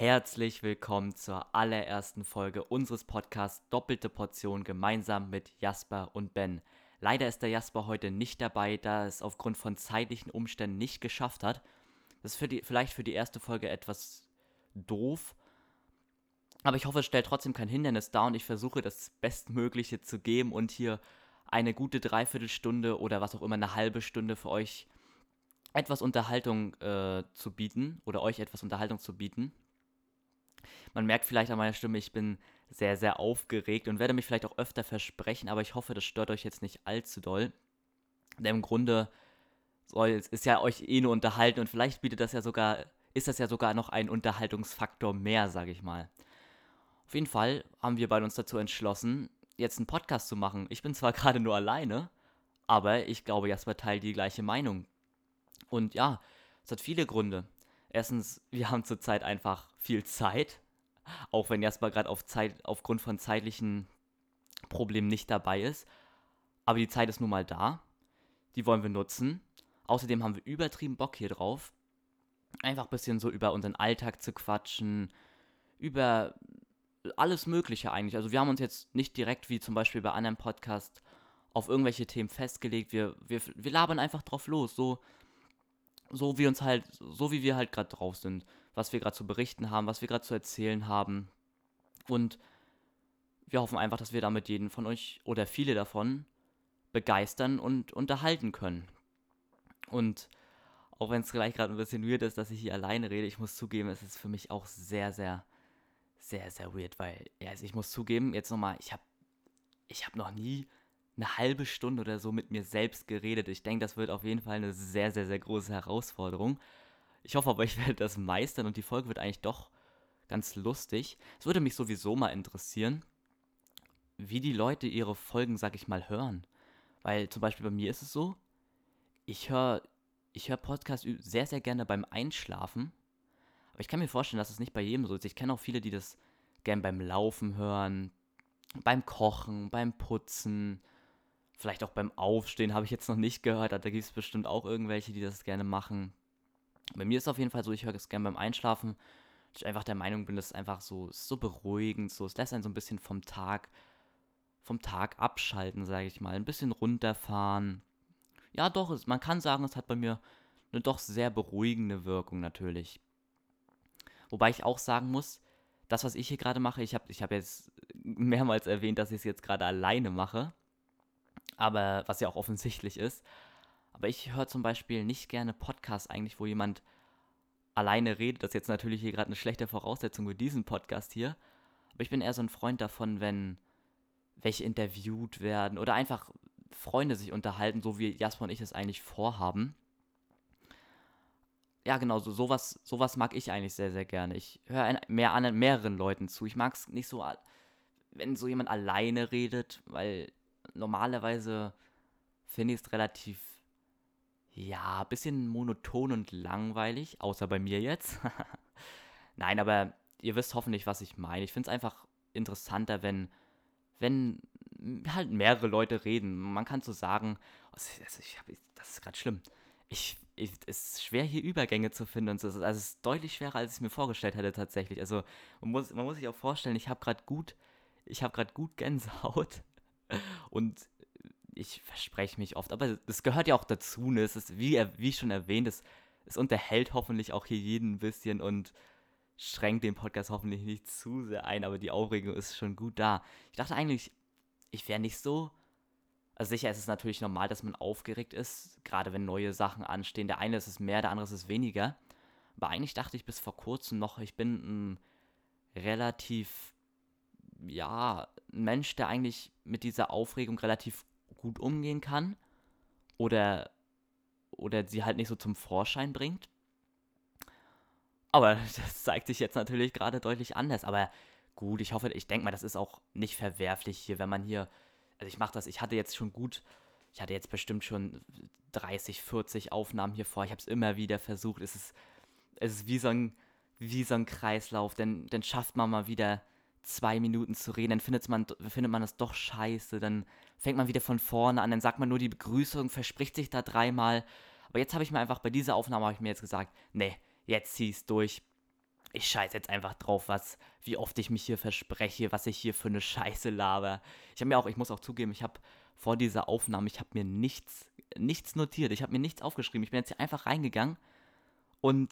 Herzlich willkommen zur allerersten Folge unseres Podcasts Doppelte Portion gemeinsam mit Jasper und Ben. Leider ist der Jasper heute nicht dabei, da er es aufgrund von zeitlichen Umständen nicht geschafft hat. Das ist für die, vielleicht für die erste Folge etwas doof, aber ich hoffe, es stellt trotzdem kein Hindernis dar und ich versuche das Bestmögliche zu geben und hier eine gute Dreiviertelstunde oder was auch immer, eine halbe Stunde für euch etwas Unterhaltung äh, zu bieten oder euch etwas Unterhaltung zu bieten. Man merkt vielleicht an meiner Stimme, ich bin sehr, sehr aufgeregt und werde mich vielleicht auch öfter versprechen, aber ich hoffe, das stört euch jetzt nicht allzu doll. Denn im Grunde soll ist ja euch eh nur unterhalten und vielleicht bietet das ja sogar, ist das ja sogar noch ein Unterhaltungsfaktor mehr, sage ich mal. Auf jeden Fall haben wir beide uns dazu entschlossen, jetzt einen Podcast zu machen. Ich bin zwar gerade nur alleine, aber ich glaube, Jasper teilt die gleiche Meinung. Und ja, es hat viele Gründe. Erstens, wir haben zurzeit einfach viel Zeit. Auch wenn Jasper gerade auf aufgrund von zeitlichen Problemen nicht dabei ist. Aber die Zeit ist nun mal da. Die wollen wir nutzen. Außerdem haben wir übertrieben Bock hier drauf. Einfach ein bisschen so über unseren Alltag zu quatschen. Über alles Mögliche eigentlich. Also wir haben uns jetzt nicht direkt wie zum Beispiel bei anderen Podcasts auf irgendwelche Themen festgelegt. Wir, wir, wir labern einfach drauf los. So, so wie uns halt, so wie wir halt gerade drauf sind, was wir gerade zu berichten haben, was wir gerade zu erzählen haben. Und wir hoffen einfach, dass wir damit jeden von euch oder viele davon begeistern und unterhalten können. Und auch wenn es gleich gerade ein bisschen weird ist, dass ich hier alleine rede, ich muss zugeben, es ist für mich auch sehr, sehr, sehr, sehr weird, weil, ja, also ich muss zugeben, jetzt nochmal, ich habe ich hab noch nie eine halbe Stunde oder so mit mir selbst geredet. Ich denke, das wird auf jeden Fall eine sehr, sehr, sehr große Herausforderung. Ich hoffe aber, ich werde das meistern und die Folge wird eigentlich doch ganz lustig. Es würde mich sowieso mal interessieren, wie die Leute ihre Folgen, sag ich mal, hören. Weil zum Beispiel bei mir ist es so, ich höre ich hör Podcasts sehr, sehr gerne beim Einschlafen. Aber ich kann mir vorstellen, dass es nicht bei jedem so ist. Ich kenne auch viele, die das gern beim Laufen hören, beim Kochen, beim Putzen, Vielleicht auch beim Aufstehen habe ich jetzt noch nicht gehört. Da gibt es bestimmt auch irgendwelche, die das gerne machen. Bei mir ist es auf jeden Fall so, ich höre es gerne beim Einschlafen. Ich einfach der Meinung bin, das ist einfach so, so beruhigend, so, es lässt einen so ein bisschen vom Tag, vom Tag abschalten, sage ich mal. Ein bisschen runterfahren. Ja, doch, es, man kann sagen, es hat bei mir eine doch sehr beruhigende Wirkung natürlich. Wobei ich auch sagen muss, das, was ich hier gerade mache, ich habe ich hab jetzt mehrmals erwähnt, dass ich es jetzt gerade alleine mache aber was ja auch offensichtlich ist. Aber ich höre zum Beispiel nicht gerne Podcasts eigentlich, wo jemand alleine redet. Das ist jetzt natürlich hier gerade eine schlechte Voraussetzung für diesen Podcast hier. Aber ich bin eher so ein Freund davon, wenn welche interviewt werden oder einfach Freunde sich unterhalten, so wie Jasper und ich es eigentlich vorhaben. Ja, genau, so, sowas, sowas mag ich eigentlich sehr, sehr gerne. Ich höre mehr an mehreren Leuten zu. Ich mag es nicht so, wenn so jemand alleine redet, weil normalerweise finde ich es relativ, ja, ein bisschen monoton und langweilig, außer bei mir jetzt. Nein, aber ihr wisst hoffentlich, was ich meine. Ich finde es einfach interessanter, wenn, wenn halt mehrere Leute reden. Man kann so sagen, hab, das ist gerade schlimm. Ich, ich, es ist schwer, hier Übergänge zu finden. Und so. Also es ist deutlich schwerer, als ich mir vorgestellt hätte tatsächlich. Also man muss, man muss sich auch vorstellen, ich habe gerade gut, ich habe gerade gut Gänsehaut. Und ich verspreche mich oft, aber das gehört ja auch dazu. Ne? Es ist, wie, wie schon erwähnt, es, es unterhält hoffentlich auch hier jeden ein bisschen und schränkt den Podcast hoffentlich nicht zu sehr ein, aber die Aufregung ist schon gut da. Ich dachte eigentlich, ich wäre nicht so. Also sicher ist es natürlich normal, dass man aufgeregt ist, gerade wenn neue Sachen anstehen. Der eine ist es mehr, der andere ist es weniger. Aber eigentlich dachte ich bis vor kurzem noch, ich bin ein relativ ja, ein Mensch, der eigentlich mit dieser Aufregung relativ gut umgehen kann oder, oder sie halt nicht so zum Vorschein bringt. Aber das zeigt sich jetzt natürlich gerade deutlich anders. Aber gut, ich hoffe, ich denke mal, das ist auch nicht verwerflich hier, wenn man hier, also ich mache das, ich hatte jetzt schon gut, ich hatte jetzt bestimmt schon 30, 40 Aufnahmen hier vor. Ich habe es immer wieder versucht. Es ist, es ist wie so ein, wie so ein Kreislauf. Denn dann schafft man mal wieder zwei Minuten zu reden, dann findet man, findet man das doch scheiße, dann fängt man wieder von vorne an, dann sagt man nur die Begrüßung, verspricht sich da dreimal. Aber jetzt habe ich mir einfach bei dieser Aufnahme, habe ich mir jetzt gesagt, nee, jetzt zieh es durch. ich scheiße jetzt einfach drauf, was, wie oft ich mich hier verspreche, was ich hier für eine Scheiße laber. Ich habe mir auch, ich muss auch zugeben, ich habe vor dieser Aufnahme, ich habe mir nichts, nichts notiert, ich habe mir nichts aufgeschrieben. Ich bin jetzt hier einfach reingegangen und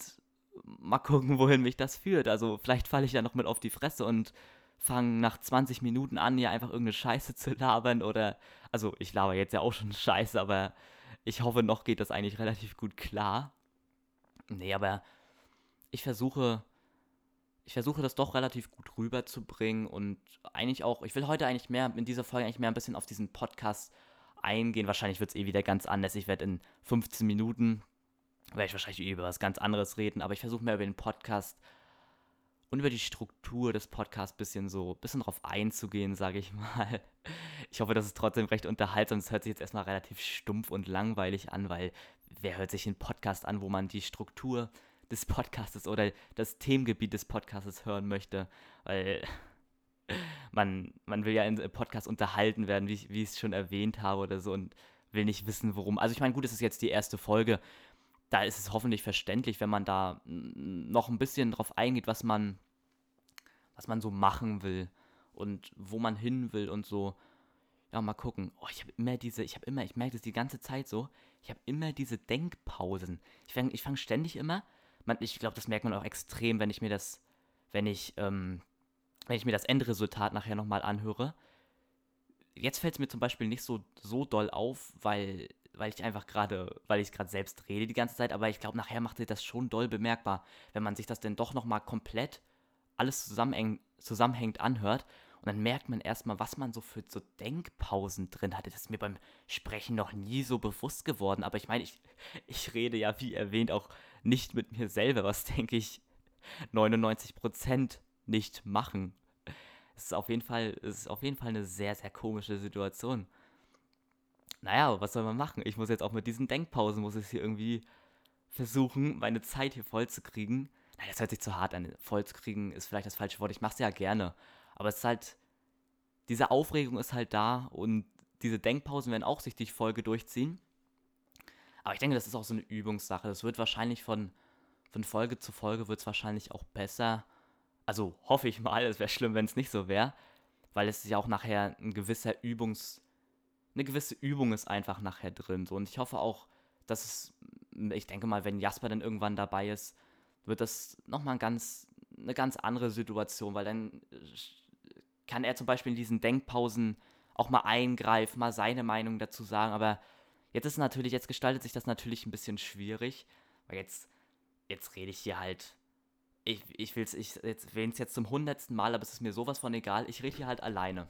mal gucken, wohin mich das führt. Also vielleicht falle ich ja noch mit auf die Fresse und fange nach 20 Minuten an, hier einfach irgendeine Scheiße zu labern oder, also ich laber jetzt ja auch schon Scheiße, aber ich hoffe, noch geht das eigentlich relativ gut klar. Nee, aber ich versuche, ich versuche das doch relativ gut rüberzubringen und eigentlich auch, ich will heute eigentlich mehr, in dieser Folge eigentlich mehr ein bisschen auf diesen Podcast eingehen. Wahrscheinlich wird es eh wieder ganz anders. Ich werde in 15 Minuten, werde ich wahrscheinlich über was ganz anderes reden, aber ich versuche mehr über den Podcast und über die Struktur des Podcasts ein bisschen so, bisschen drauf einzugehen, sage ich mal. Ich hoffe, das ist trotzdem recht unterhaltsam. Es hört sich jetzt erstmal relativ stumpf und langweilig an, weil wer hört sich einen Podcast an, wo man die Struktur des Podcastes oder das Themengebiet des Podcastes hören möchte, weil man, man will ja in Podcast unterhalten werden, wie, wie ich es schon erwähnt habe oder so und will nicht wissen, worum. Also ich meine, gut, es ist jetzt die erste Folge. Da ist es hoffentlich verständlich, wenn man da noch ein bisschen drauf eingeht, was man, was man so machen will und wo man hin will und so. Ja, mal gucken. Oh, ich habe immer diese, ich habe immer, ich merke das die ganze Zeit so, ich habe immer diese Denkpausen. Ich fange ich fang ständig immer man, ich glaube, das merkt man auch extrem, wenn ich mir das, wenn ich, ähm, wenn ich mir das Endresultat nachher nochmal anhöre. Jetzt fällt es mir zum Beispiel nicht so, so doll auf, weil, weil ich einfach gerade, weil ich gerade selbst rede die ganze Zeit, aber ich glaube, nachher macht sich das schon doll bemerkbar, wenn man sich das denn doch nochmal komplett alles zusammenhäng, zusammenhängt anhört. Und dann merkt man erstmal, was man so für so Denkpausen drin hatte. Das ist mir beim Sprechen noch nie so bewusst geworden. Aber ich meine, ich, ich rede ja, wie erwähnt, auch nicht mit mir selber, was denke ich 99% nicht machen. Es ist auf jeden Fall, es ist auf jeden Fall eine sehr, sehr komische Situation. Naja, was soll man machen? Ich muss jetzt auch mit diesen Denkpausen, muss ich hier irgendwie versuchen, meine Zeit hier voll zu kriegen. Nein, das hört sich zu hart an. Voll zu kriegen ist vielleicht das falsche Wort. Ich mache es ja gerne. Aber es ist halt, diese Aufregung ist halt da und diese Denkpausen werden auch sich die Folge durchziehen. Aber ich denke, das ist auch so eine Übungssache. Das wird wahrscheinlich von, von Folge zu Folge wird es wahrscheinlich auch besser. Also hoffe ich mal, es wäre schlimm, wenn es nicht so wäre. Weil es ist ja auch nachher ein gewisser Übungs... Eine gewisse Übung ist einfach nachher drin. So. Und ich hoffe auch, dass es... Ich denke mal, wenn Jasper dann irgendwann dabei ist, wird das nochmal ein ganz, eine ganz andere Situation, weil dann kann er zum Beispiel in diesen Denkpausen auch mal eingreifen, mal seine Meinung dazu sagen, aber Jetzt ist natürlich, jetzt gestaltet sich das natürlich ein bisschen schwierig, weil jetzt, jetzt rede ich hier halt. Ich, ich will es ich jetzt, jetzt zum hundertsten Mal, aber es ist mir sowas von egal. Ich rede hier halt alleine.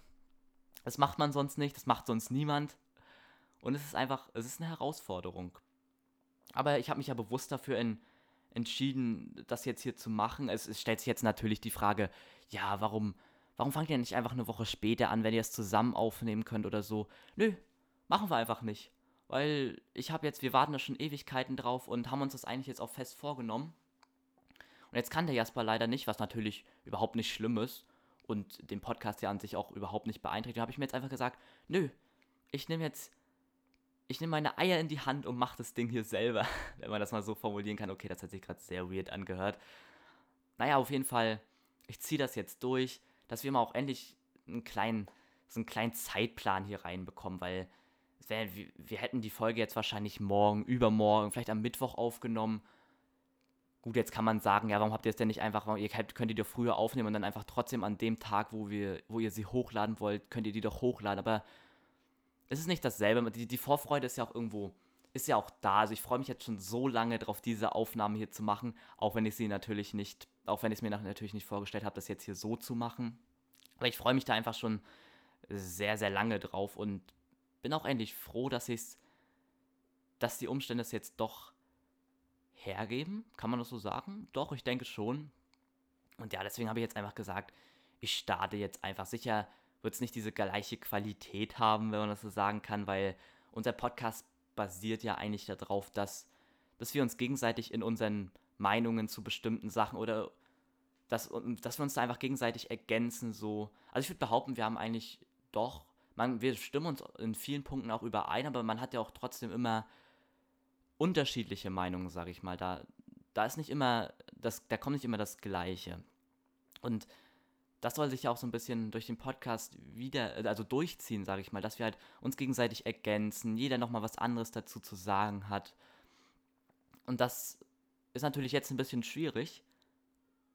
Das macht man sonst nicht, das macht sonst niemand. Und es ist einfach, es ist eine Herausforderung. Aber ich habe mich ja bewusst dafür in, entschieden, das jetzt hier zu machen. Es, es, stellt sich jetzt natürlich die Frage, ja, warum, warum fangt ihr nicht einfach eine Woche später an, wenn ihr es zusammen aufnehmen könnt oder so? Nö, machen wir einfach nicht weil ich habe jetzt, wir warten da schon Ewigkeiten drauf und haben uns das eigentlich jetzt auch fest vorgenommen. Und jetzt kann der Jasper leider nicht, was natürlich überhaupt nicht schlimm ist und den Podcast ja an sich auch überhaupt nicht beeinträchtigt. Da habe ich mir jetzt einfach gesagt, nö, ich nehme jetzt, ich nehme meine Eier in die Hand und mache das Ding hier selber, wenn man das mal so formulieren kann. Okay, das hat sich gerade sehr weird angehört. Naja, auf jeden Fall, ich ziehe das jetzt durch, dass wir mal auch endlich einen kleinen, so einen kleinen Zeitplan hier reinbekommen, weil wär, wir, wir hätten die Folge jetzt wahrscheinlich morgen, übermorgen, vielleicht am Mittwoch aufgenommen. Gut, jetzt kann man sagen, ja, warum habt ihr es denn nicht einfach, ihr könnt, die doch früher aufnehmen und dann einfach trotzdem an dem Tag, wo, wir, wo ihr sie hochladen wollt, könnt ihr die doch hochladen. Aber es ist nicht dasselbe. Die, die Vorfreude ist ja auch irgendwo, ist ja auch da. Also ich freue mich jetzt schon so lange darauf, diese Aufnahme hier zu machen, auch wenn ich sie natürlich nicht, auch wenn ich es mir natürlich nicht vorgestellt habe, das jetzt hier so zu machen. Aber ich freue mich da einfach schon sehr, sehr lange drauf und bin auch endlich froh, dass ich's, dass die Umstände es jetzt doch hergeben. Kann man das so sagen? Doch, ich denke schon. Und ja, deswegen habe ich jetzt einfach gesagt, ich starte jetzt einfach. Sicher wird es nicht diese gleiche Qualität haben, wenn man das so sagen kann, weil unser Podcast basiert ja eigentlich darauf, dass, dass wir uns gegenseitig in unseren Meinungen zu bestimmten Sachen oder dass, dass wir uns da einfach gegenseitig ergänzen. So. Also ich würde behaupten, wir haben eigentlich doch man, wir stimmen uns in vielen Punkten auch überein, aber man hat ja auch trotzdem immer unterschiedliche Meinungen, sage ich mal. Da, da ist nicht immer das, da kommt nicht immer das Gleiche. Und das soll sich ja auch so ein bisschen durch den Podcast wieder, also durchziehen, sage ich mal, dass wir halt uns gegenseitig ergänzen, jeder nochmal was anderes dazu zu sagen hat. Und das ist natürlich jetzt ein bisschen schwierig,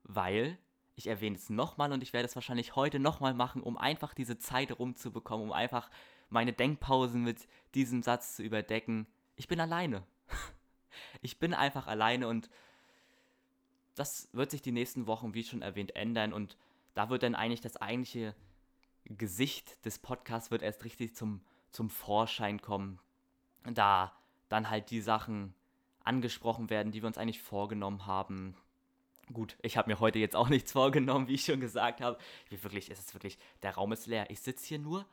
weil ich erwähne es nochmal und ich werde es wahrscheinlich heute nochmal machen, um einfach diese Zeit rumzubekommen, um einfach meine Denkpausen mit diesem Satz zu überdecken. Ich bin alleine. Ich bin einfach alleine und das wird sich die nächsten Wochen, wie schon erwähnt, ändern und da wird dann eigentlich das eigentliche Gesicht des Podcasts wird erst richtig zum, zum Vorschein kommen. Da dann halt die Sachen angesprochen werden, die wir uns eigentlich vorgenommen haben. Gut, ich habe mir heute jetzt auch nichts vorgenommen, wie ich schon gesagt habe. Wie wirklich, es ist wirklich, der Raum ist leer. Ich sitze hier nur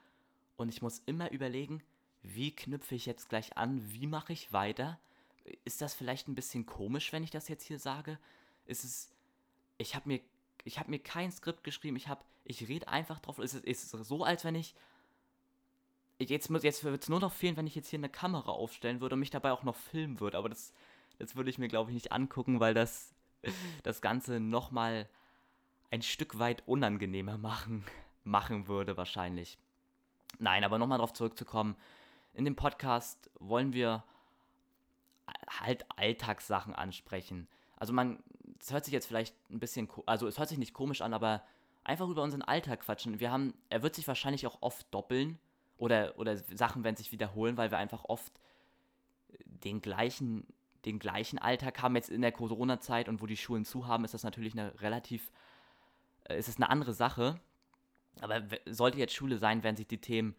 und ich muss immer überlegen, wie knüpfe ich jetzt gleich an, wie mache ich weiter. Ist das vielleicht ein bisschen komisch, wenn ich das jetzt hier sage? Ist es, ich habe mir, ich habe mir kein Skript geschrieben, ich habe, ich rede einfach drauf. Es ist, ist so, als wenn ich, jetzt, jetzt wird es nur noch fehlen, wenn ich jetzt hier eine Kamera aufstellen würde und mich dabei auch noch filmen würde. Aber das, das würde ich mir, glaube ich, nicht angucken, weil das das Ganze nochmal ein Stück weit unangenehmer machen, machen würde wahrscheinlich. Nein, aber nochmal darauf zurückzukommen. In dem Podcast wollen wir halt Alltagssachen ansprechen. Also man, es hört sich jetzt vielleicht ein bisschen, also es hört sich nicht komisch an, aber einfach über unseren Alltag quatschen. Wir haben, er wird sich wahrscheinlich auch oft doppeln oder, oder Sachen werden sich wiederholen, weil wir einfach oft den gleichen den gleichen Alltag haben. Jetzt in der Corona-Zeit und wo die Schulen zu haben, ist das natürlich eine relativ, äh, ist es eine andere Sache. Aber sollte jetzt Schule sein, werden sich die Themen,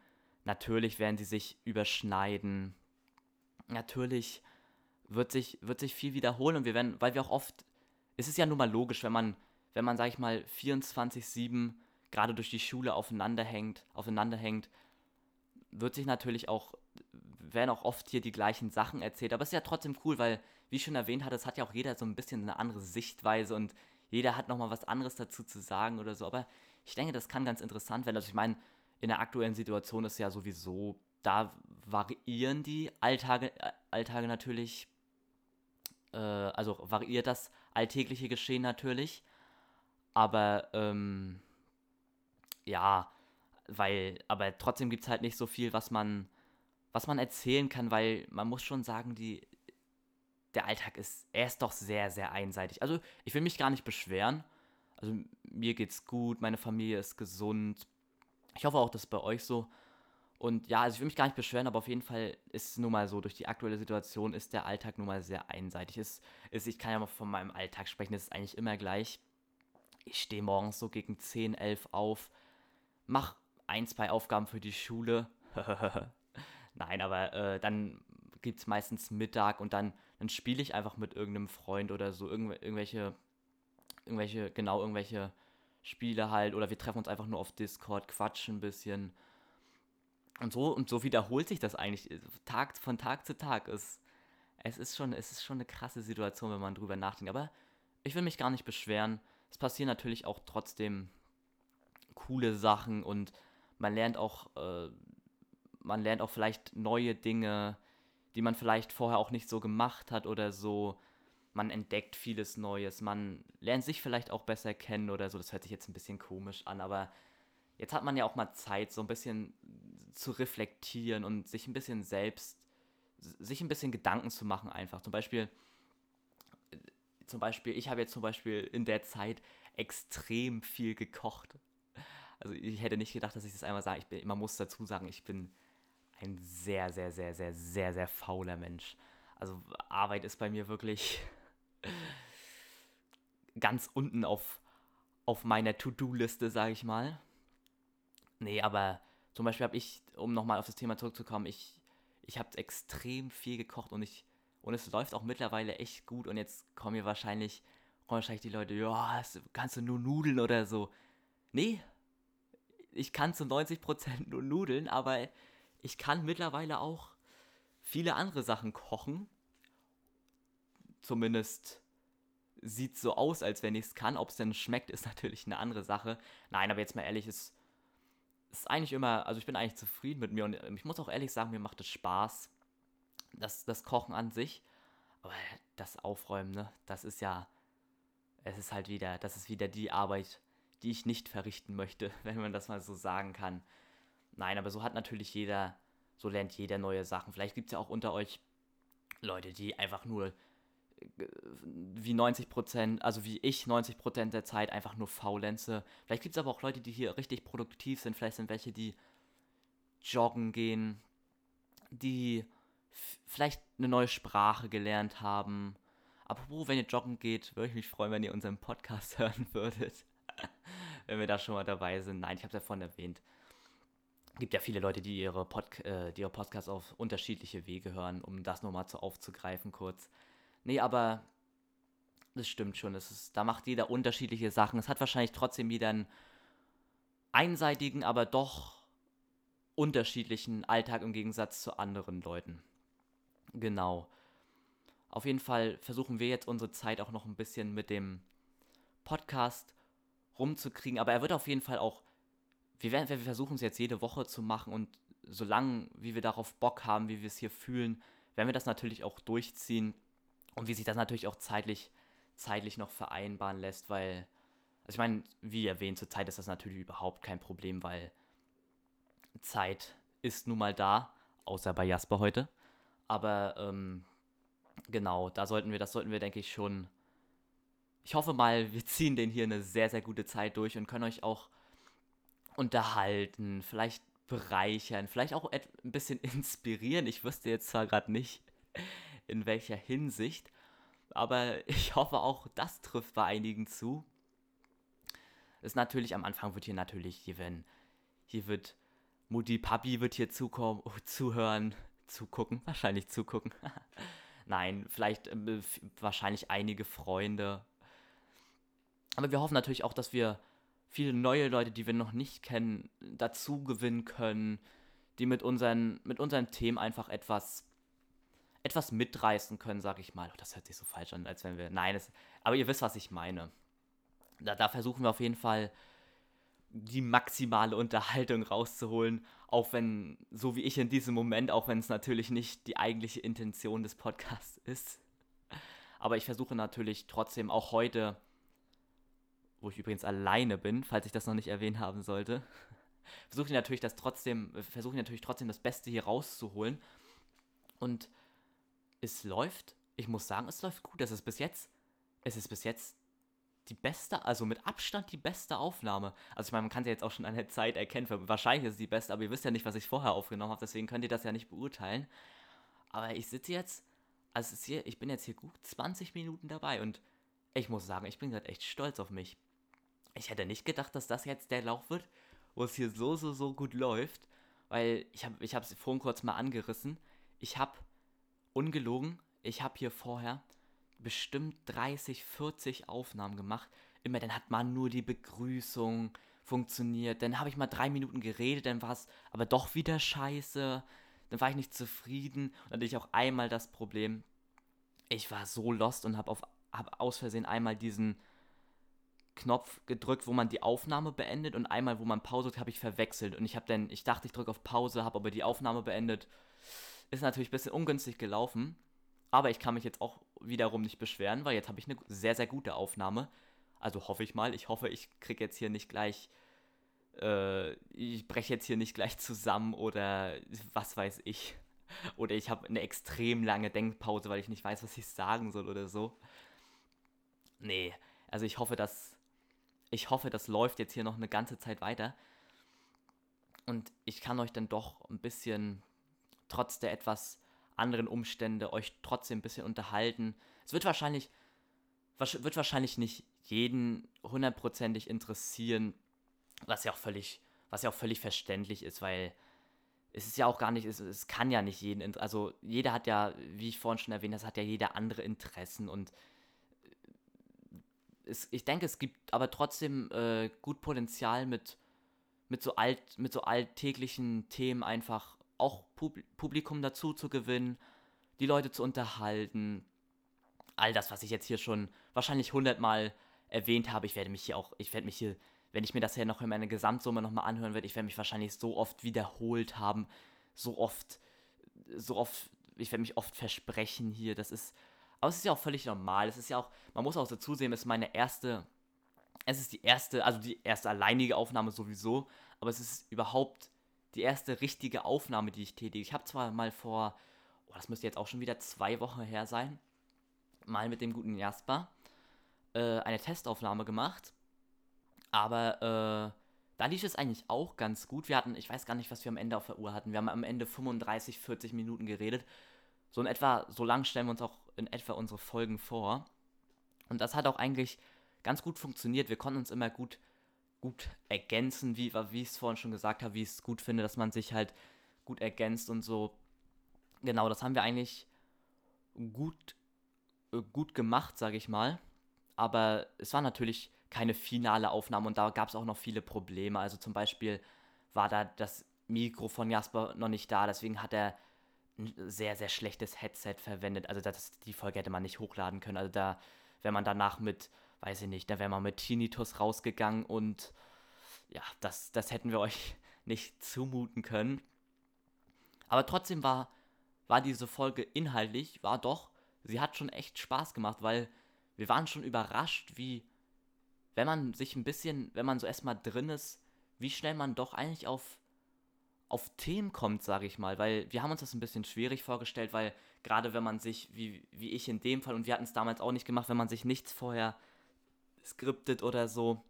natürlich werden sie sich überschneiden. Natürlich wird sich, wird sich viel wiederholen und wir werden, weil wir auch oft, es ist ja nun mal logisch, wenn man, wenn man, sag ich mal, 24-7 gerade durch die Schule aufeinander hängt, aufeinander hängt, wird sich natürlich auch werden auch oft hier die gleichen Sachen erzählt, aber es ist ja trotzdem cool, weil, wie ich schon erwähnt hatte, es hat ja auch jeder so ein bisschen eine andere Sichtweise und jeder hat nochmal was anderes dazu zu sagen oder so, aber ich denke, das kann ganz interessant werden. Also ich meine, in der aktuellen Situation ist ja sowieso, da variieren die Alltage, äh, Alltage natürlich, äh, also variiert das alltägliche Geschehen natürlich, aber ähm, ja, weil, aber trotzdem gibt es halt nicht so viel, was man was man erzählen kann, weil man muss schon sagen, die, der Alltag ist, er ist doch sehr, sehr einseitig. Also ich will mich gar nicht beschweren. Also mir geht's gut, meine Familie ist gesund. Ich hoffe auch, das ist bei euch so. Und ja, also ich will mich gar nicht beschweren, aber auf jeden Fall ist es nun mal so, durch die aktuelle Situation ist der Alltag nun mal sehr einseitig. Es, ist, ich kann ja mal von meinem Alltag sprechen, es ist eigentlich immer gleich. Ich stehe morgens so gegen 10, 11 auf, mach ein, zwei Aufgaben für die Schule. Nein, aber äh, dann gibt es meistens Mittag und dann, dann spiele ich einfach mit irgendeinem Freund oder so irgendw irgendwelche, irgendwelche, genau, irgendwelche Spiele halt oder wir treffen uns einfach nur auf Discord, quatschen ein bisschen. Und so, und so wiederholt sich das eigentlich Tag, von Tag zu Tag. Es, es, ist schon, es ist schon eine krasse Situation, wenn man drüber nachdenkt. Aber ich will mich gar nicht beschweren. Es passieren natürlich auch trotzdem coole Sachen und man lernt auch äh, man lernt auch vielleicht neue Dinge, die man vielleicht vorher auch nicht so gemacht hat oder so. Man entdeckt vieles Neues, man lernt sich vielleicht auch besser kennen oder so. Das hört sich jetzt ein bisschen komisch an, aber jetzt hat man ja auch mal Zeit, so ein bisschen zu reflektieren und sich ein bisschen selbst, sich ein bisschen Gedanken zu machen einfach. Zum Beispiel, zum Beispiel, ich habe jetzt zum Beispiel in der Zeit extrem viel gekocht. Also ich hätte nicht gedacht, dass ich das einmal sage. Ich bin, man muss dazu sagen, ich bin ein sehr, sehr, sehr, sehr, sehr, sehr fauler Mensch. Also Arbeit ist bei mir wirklich ganz unten auf, auf meiner To-Do-Liste, sage ich mal. Nee, aber zum Beispiel habe ich, um nochmal auf das Thema zurückzukommen, ich, ich habe extrem viel gekocht und ich und es läuft auch mittlerweile echt gut und jetzt kommen mir wahrscheinlich, kommen wahrscheinlich die Leute, ja, kannst du nur Nudeln oder so. Nee, ich kann zu 90% nur Nudeln, aber ich kann mittlerweile auch viele andere Sachen kochen. Zumindest sieht so aus, als wenn ich es kann. Ob es denn schmeckt, ist natürlich eine andere Sache. Nein, aber jetzt mal ehrlich, es ist eigentlich immer, also ich bin eigentlich zufrieden mit mir und ich muss auch ehrlich sagen, mir macht es Spaß, das, das Kochen an sich. Aber das Aufräumen, ne, das ist ja, es ist halt wieder, das ist wieder die Arbeit, die ich nicht verrichten möchte, wenn man das mal so sagen kann. Nein, aber so hat natürlich jeder, so lernt jeder neue Sachen. Vielleicht gibt es ja auch unter euch Leute, die einfach nur wie 90 Prozent, also wie ich 90 Prozent der Zeit einfach nur faulenze. Vielleicht gibt es aber auch Leute, die hier richtig produktiv sind. Vielleicht sind welche, die joggen gehen, die vielleicht eine neue Sprache gelernt haben. Apropos, wenn ihr joggen geht, würde ich mich freuen, wenn ihr unseren Podcast hören würdet. wenn wir da schon mal dabei sind. Nein, ich habe es ja vorhin erwähnt. Es gibt ja viele Leute, die ihre, Pod äh, die ihre Podcasts auf unterschiedliche Wege hören, um das nochmal so aufzugreifen kurz. Nee, aber das stimmt schon. Das ist, da macht jeder unterschiedliche Sachen. Es hat wahrscheinlich trotzdem wieder einen einseitigen, aber doch unterschiedlichen Alltag im Gegensatz zu anderen Leuten. Genau. Auf jeden Fall versuchen wir jetzt unsere Zeit auch noch ein bisschen mit dem Podcast rumzukriegen, aber er wird auf jeden Fall auch, wir, werden, wir versuchen es jetzt jede Woche zu machen und solange wie wir darauf Bock haben, wie wir es hier fühlen, werden wir das natürlich auch durchziehen und wie sich das natürlich auch zeitlich, zeitlich noch vereinbaren lässt, weil, also ich meine, wie erwähnt, zur Zeit ist das natürlich überhaupt kein Problem, weil Zeit ist nun mal da, außer bei Jasper heute. Aber ähm, genau, da sollten wir, das sollten wir, denke ich, schon. Ich hoffe mal, wir ziehen den hier eine sehr, sehr gute Zeit durch und können euch auch unterhalten, vielleicht bereichern, vielleicht auch ein bisschen inspirieren. Ich wüsste jetzt zwar gerade nicht, in welcher Hinsicht, aber ich hoffe auch, das trifft bei einigen zu. Ist natürlich, am Anfang wird hier natürlich, hier werden, hier wird Mutti, Papi wird hier zukommen, oh, zuhören, zugucken, wahrscheinlich zugucken. Nein, vielleicht äh, wahrscheinlich einige Freunde. Aber wir hoffen natürlich auch, dass wir viele neue Leute, die wir noch nicht kennen, dazu gewinnen können, die mit unseren, mit unseren Themen einfach etwas, etwas mitreißen können, sag ich mal. Oh, das hört sich so falsch an, als wenn wir. Nein, es, aber ihr wisst, was ich meine. Da, da versuchen wir auf jeden Fall die maximale Unterhaltung rauszuholen, auch wenn, so wie ich in diesem Moment, auch wenn es natürlich nicht die eigentliche Intention des Podcasts ist. Aber ich versuche natürlich trotzdem auch heute, wo ich übrigens alleine bin, falls ich das noch nicht erwähnt haben sollte, versuche ich natürlich das trotzdem, versuche natürlich trotzdem das Beste hier rauszuholen. Und es läuft, ich muss sagen, es läuft gut. Es ist bis jetzt, es ist bis jetzt die beste, also mit Abstand die beste Aufnahme. Also ich meine, man kann sie jetzt auch schon an der Zeit erkennen. Wahrscheinlich ist es die beste, aber ihr wisst ja nicht, was ich vorher aufgenommen habe, deswegen könnt ihr das ja nicht beurteilen. Aber ich sitze jetzt, also hier, ich bin jetzt hier gut 20 Minuten dabei und ich muss sagen, ich bin gerade echt stolz auf mich. Ich hätte nicht gedacht, dass das jetzt der Lauf wird, wo es hier so, so, so gut läuft, weil ich habe ich es vorhin kurz mal angerissen. Ich habe, ungelogen, ich habe hier vorher bestimmt 30, 40 Aufnahmen gemacht. Immer dann hat man nur die Begrüßung funktioniert. Dann habe ich mal drei Minuten geredet, dann war es aber doch wieder scheiße. Dann war ich nicht zufrieden. Und dann hatte ich auch einmal das Problem, ich war so lost und habe hab aus Versehen einmal diesen Knopf gedrückt, wo man die Aufnahme beendet und einmal, wo man Pause drückt, habe ich verwechselt. Und ich habe dann, ich dachte, ich drücke auf Pause, habe aber die Aufnahme beendet. Ist natürlich ein bisschen ungünstig gelaufen. Aber ich kann mich jetzt auch wiederum nicht beschweren, weil jetzt habe ich eine sehr, sehr gute Aufnahme. Also hoffe ich mal. Ich hoffe, ich kriege jetzt hier nicht gleich. Äh, ich breche jetzt hier nicht gleich zusammen oder was weiß ich. Oder ich habe eine extrem lange Denkpause, weil ich nicht weiß, was ich sagen soll oder so. Nee, also ich hoffe, dass. Ich hoffe, das läuft jetzt hier noch eine ganze Zeit weiter. Und ich kann euch dann doch ein bisschen, trotz der etwas anderen Umstände euch trotzdem ein bisschen unterhalten. Es wird wahrscheinlich, wird wahrscheinlich nicht jeden hundertprozentig interessieren, was ja auch völlig, was ja auch völlig verständlich ist, weil es ist ja auch gar nicht, es, es kann ja nicht jeden, also jeder hat ja, wie ich vorhin schon erwähnt habe, hat ja jeder andere Interessen und es, ich denke, es gibt aber trotzdem äh, gut Potenzial mit, mit, so alt, mit so alltäglichen Themen einfach auch Publikum dazu zu gewinnen, die Leute zu unterhalten. All das, was ich jetzt hier schon wahrscheinlich hundertmal erwähnt habe, ich werde mich hier auch, ich werde mich hier, wenn ich mir das hier noch in meiner Gesamtsumme nochmal anhören werde, ich werde mich wahrscheinlich so oft wiederholt haben, so oft, so oft, ich werde mich oft versprechen hier, das ist Aber es ist ja auch völlig normal. Es ist ja auch, man muss auch dazu sehen, es ist meine erste, es ist die erste, also die erste alleinige Aufnahme sowieso, aber es ist überhaupt die erste richtige Aufnahme, die ich tätige. Ich habe zwar mal vor, oh, das müsste jetzt auch schon wieder zwei Wochen her sein, mal mit dem guten Jasper äh, eine Testaufnahme gemacht, aber äh, da lief es eigentlich auch ganz gut. Wir hatten, ich weiß gar nicht, was wir am Ende auf der Uhr hatten. Wir haben am Ende 35, 40 Minuten geredet. So in etwa, so lang stellen wir uns auch in etwa unsere Folgen vor. Und das hat auch eigentlich ganz gut funktioniert. Wir konnten uns immer gut, gut ergänzen, wie, wie ich es vorhin schon gesagt habe, wie ich es gut finde, dass man sich halt gut ergänzt und so. Genau, das haben wir eigentlich gut, äh, gut gemacht, sage ich mal. Aber es war natürlich keine finale Aufnahme und da gab es auch noch viele Probleme. Also zum Beispiel war da das Mikro von Jasper noch nicht da, deswegen hat er ein sehr, sehr schlechtes Headset verwendet. Also das, die Folge hätte man nicht hochladen können. Also da wäre man danach mit, weiß ich nicht, da wäre man mit Tinnitus rausgegangen und ja, das, das hätten wir euch nicht zumuten können. Aber trotzdem war, war diese Folge inhaltlich, war doch, sie hat schon echt Spaß gemacht, weil wir waren schon überrascht, wie wenn man sich ein bisschen, wenn man so erstmal drin ist, wie schnell man doch eigentlich auf, auf Themen kommt, sage ich mal. Weil wir haben uns das ein bisschen schwierig vorgestellt, weil gerade wenn man sich, wie, wie ich in dem Fall, und wir hatten es damals auch nicht gemacht, wenn man sich nichts vorher skriptet oder so,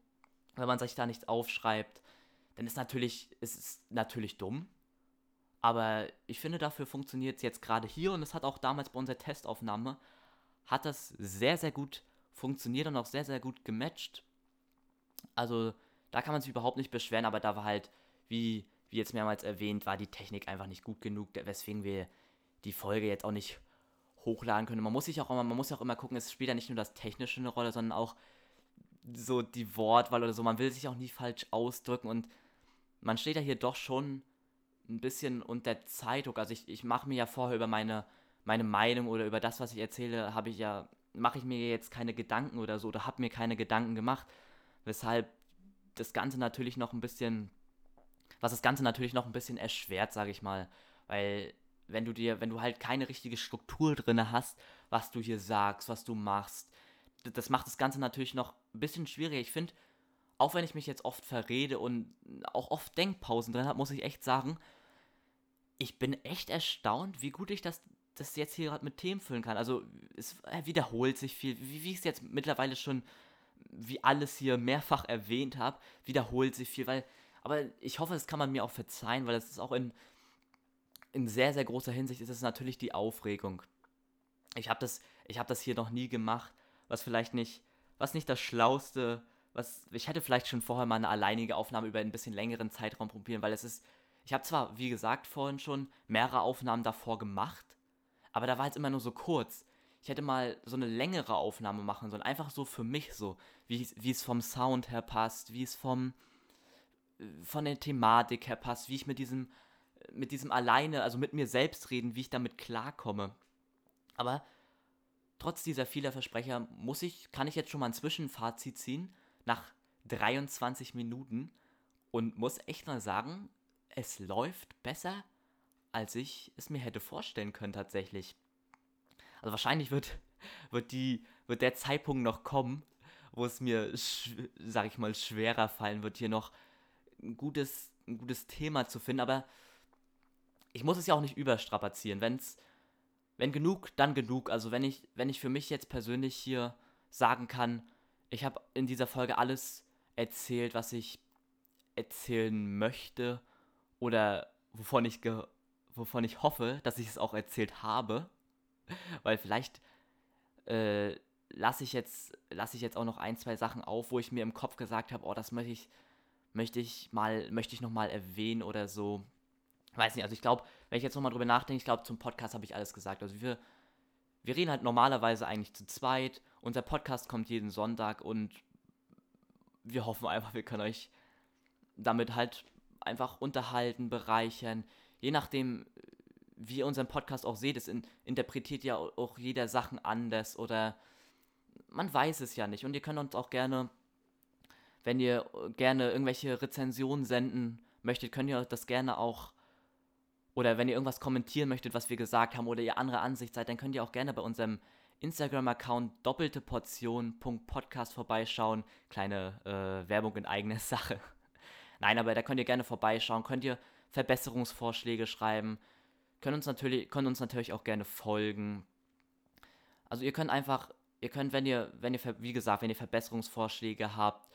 wenn man sich da nichts aufschreibt, dann ist natürlich, ist natürlich dumm. Aber ich finde, dafür funktioniert es jetzt gerade hier und es hat auch damals bei unserer Testaufnahme, hat das sehr, sehr gut funktioniert und auch sehr, sehr gut gematcht. Also da kann man sich überhaupt nicht beschweren, aber da war halt, wie, wie jetzt mehrmals erwähnt, war die Technik einfach nicht gut genug, weswegen wir die Folge jetzt auch nicht hochladen können. Man muss sich auch immer, man muss auch immer gucken, es spielt ja nicht nur das Technische eine Rolle, sondern auch so die Wortwahl oder so. Man will sich auch nie falsch ausdrücken und man steht ja hier doch schon ein bisschen unter Zeitdruck. Also ich, ich mache mir ja vorher über meine, meine Meinung oder über das, was ich erzähle, habe ich ja, mache ich mir jetzt keine Gedanken oder so oder habe mir keine Gedanken gemacht weshalb das Ganze natürlich noch ein bisschen, was das Ganze natürlich noch ein bisschen erschwert, sage ich mal, weil wenn du dir, wenn du halt keine richtige Struktur drin hast, was du hier sagst, was du machst, das macht das Ganze natürlich noch ein bisschen schwieriger. Ich finde, auch wenn ich mich jetzt oft verrede und auch oft Denkpausen drin habe, muss ich echt sagen, ich bin echt erstaunt, wie gut ich das, das jetzt hier gerade mit Themen füllen kann. Also es wiederholt sich viel, wie, wie ich es jetzt mittlerweile schon wie alles hier mehrfach erwähnt habe, wiederholt sich viel, weil, aber ich hoffe, das kann man mir auch verzeihen, weil das ist auch in, in sehr, sehr großer Hinsicht ist es natürlich die Aufregung. Ich habe das, ich habe das hier noch nie gemacht, was vielleicht nicht, was nicht das Schlauste, was, ich hätte vielleicht schon vorher mal eine alleinige Aufnahme über ein bisschen längeren Zeitraum probieren, weil es ist, ich habe zwar, wie gesagt, vorhin schon mehrere Aufnahmen davor gemacht, aber da war es immer nur so kurz ich hätte mal so eine längere Aufnahme machen sollen. Einfach so für mich so, wie, wie es vom Sound her passt, wie es vom von der Thematik her passt, wie ich mit diesem mit diesem alleine, also mit mir selbst reden, wie ich damit klarkomme. Aber trotz dieser vieler Versprecher muss ich, kann ich jetzt schon mal ein Zwischenfazit ziehen nach 23 Minuten und muss echt mal sagen, es läuft besser, als ich es mir hätte vorstellen können tatsächlich. Also wahrscheinlich wird, wird, die, wird der Zeitpunkt noch kommen, wo es mir, sag ich mal, schwerer fallen wird, hier noch ein gutes, ein gutes Thema zu finden. Aber ich muss es ja auch nicht überstrapazieren. Wenn's, wenn genug, dann genug. Also wenn ich, wenn ich für mich jetzt persönlich hier sagen kann, ich habe in dieser Folge alles erzählt, was ich erzählen möchte oder wovon ich, wovon ich hoffe, dass ich es auch erzählt habe. Weil vielleicht äh, lasse ich, jetzt, lass ich jetzt auch noch ein, zwei Sachen auf, wo ich mir im Kopf gesagt habe, oh, das möchte ich, möchte ich mal, möchte ich nochmal erwähnen oder so. Weiß nicht, also ich glaube, wenn ich jetzt nochmal drüber nachdenke, ich glaube, zum Podcast habe ich alles gesagt. Also wir, wir reden halt normalerweise eigentlich zu zweit. Unser Podcast kommt jeden Sonntag und wir hoffen einfach, wir können euch damit halt einfach unterhalten, bereichern. Je nachdem, wie ihr unseren Podcast auch seht, es in, interpretiert ja auch jeder Sachen anders oder man weiß es ja nicht. Und ihr könnt uns auch gerne, wenn ihr gerne irgendwelche Rezensionen senden möchtet, könnt ihr das gerne auch, oder wenn ihr irgendwas kommentieren möchtet, was wir gesagt haben, oder ihr andere Ansicht seid, dann könnt ihr auch gerne bei unserem Instagram-Account doppelte Portion.podcast vorbeischauen. Kleine äh, Werbung in eigener Sache. Nein, aber da könnt ihr gerne vorbeischauen, könnt ihr Verbesserungsvorschläge schreiben, könnt uns natürlich, könnt uns natürlich auch gerne folgen. Also ihr könnt einfach, ihr könnt, wenn ihr, wenn ihr, wie gesagt, wenn ihr Verbesserungsvorschläge habt,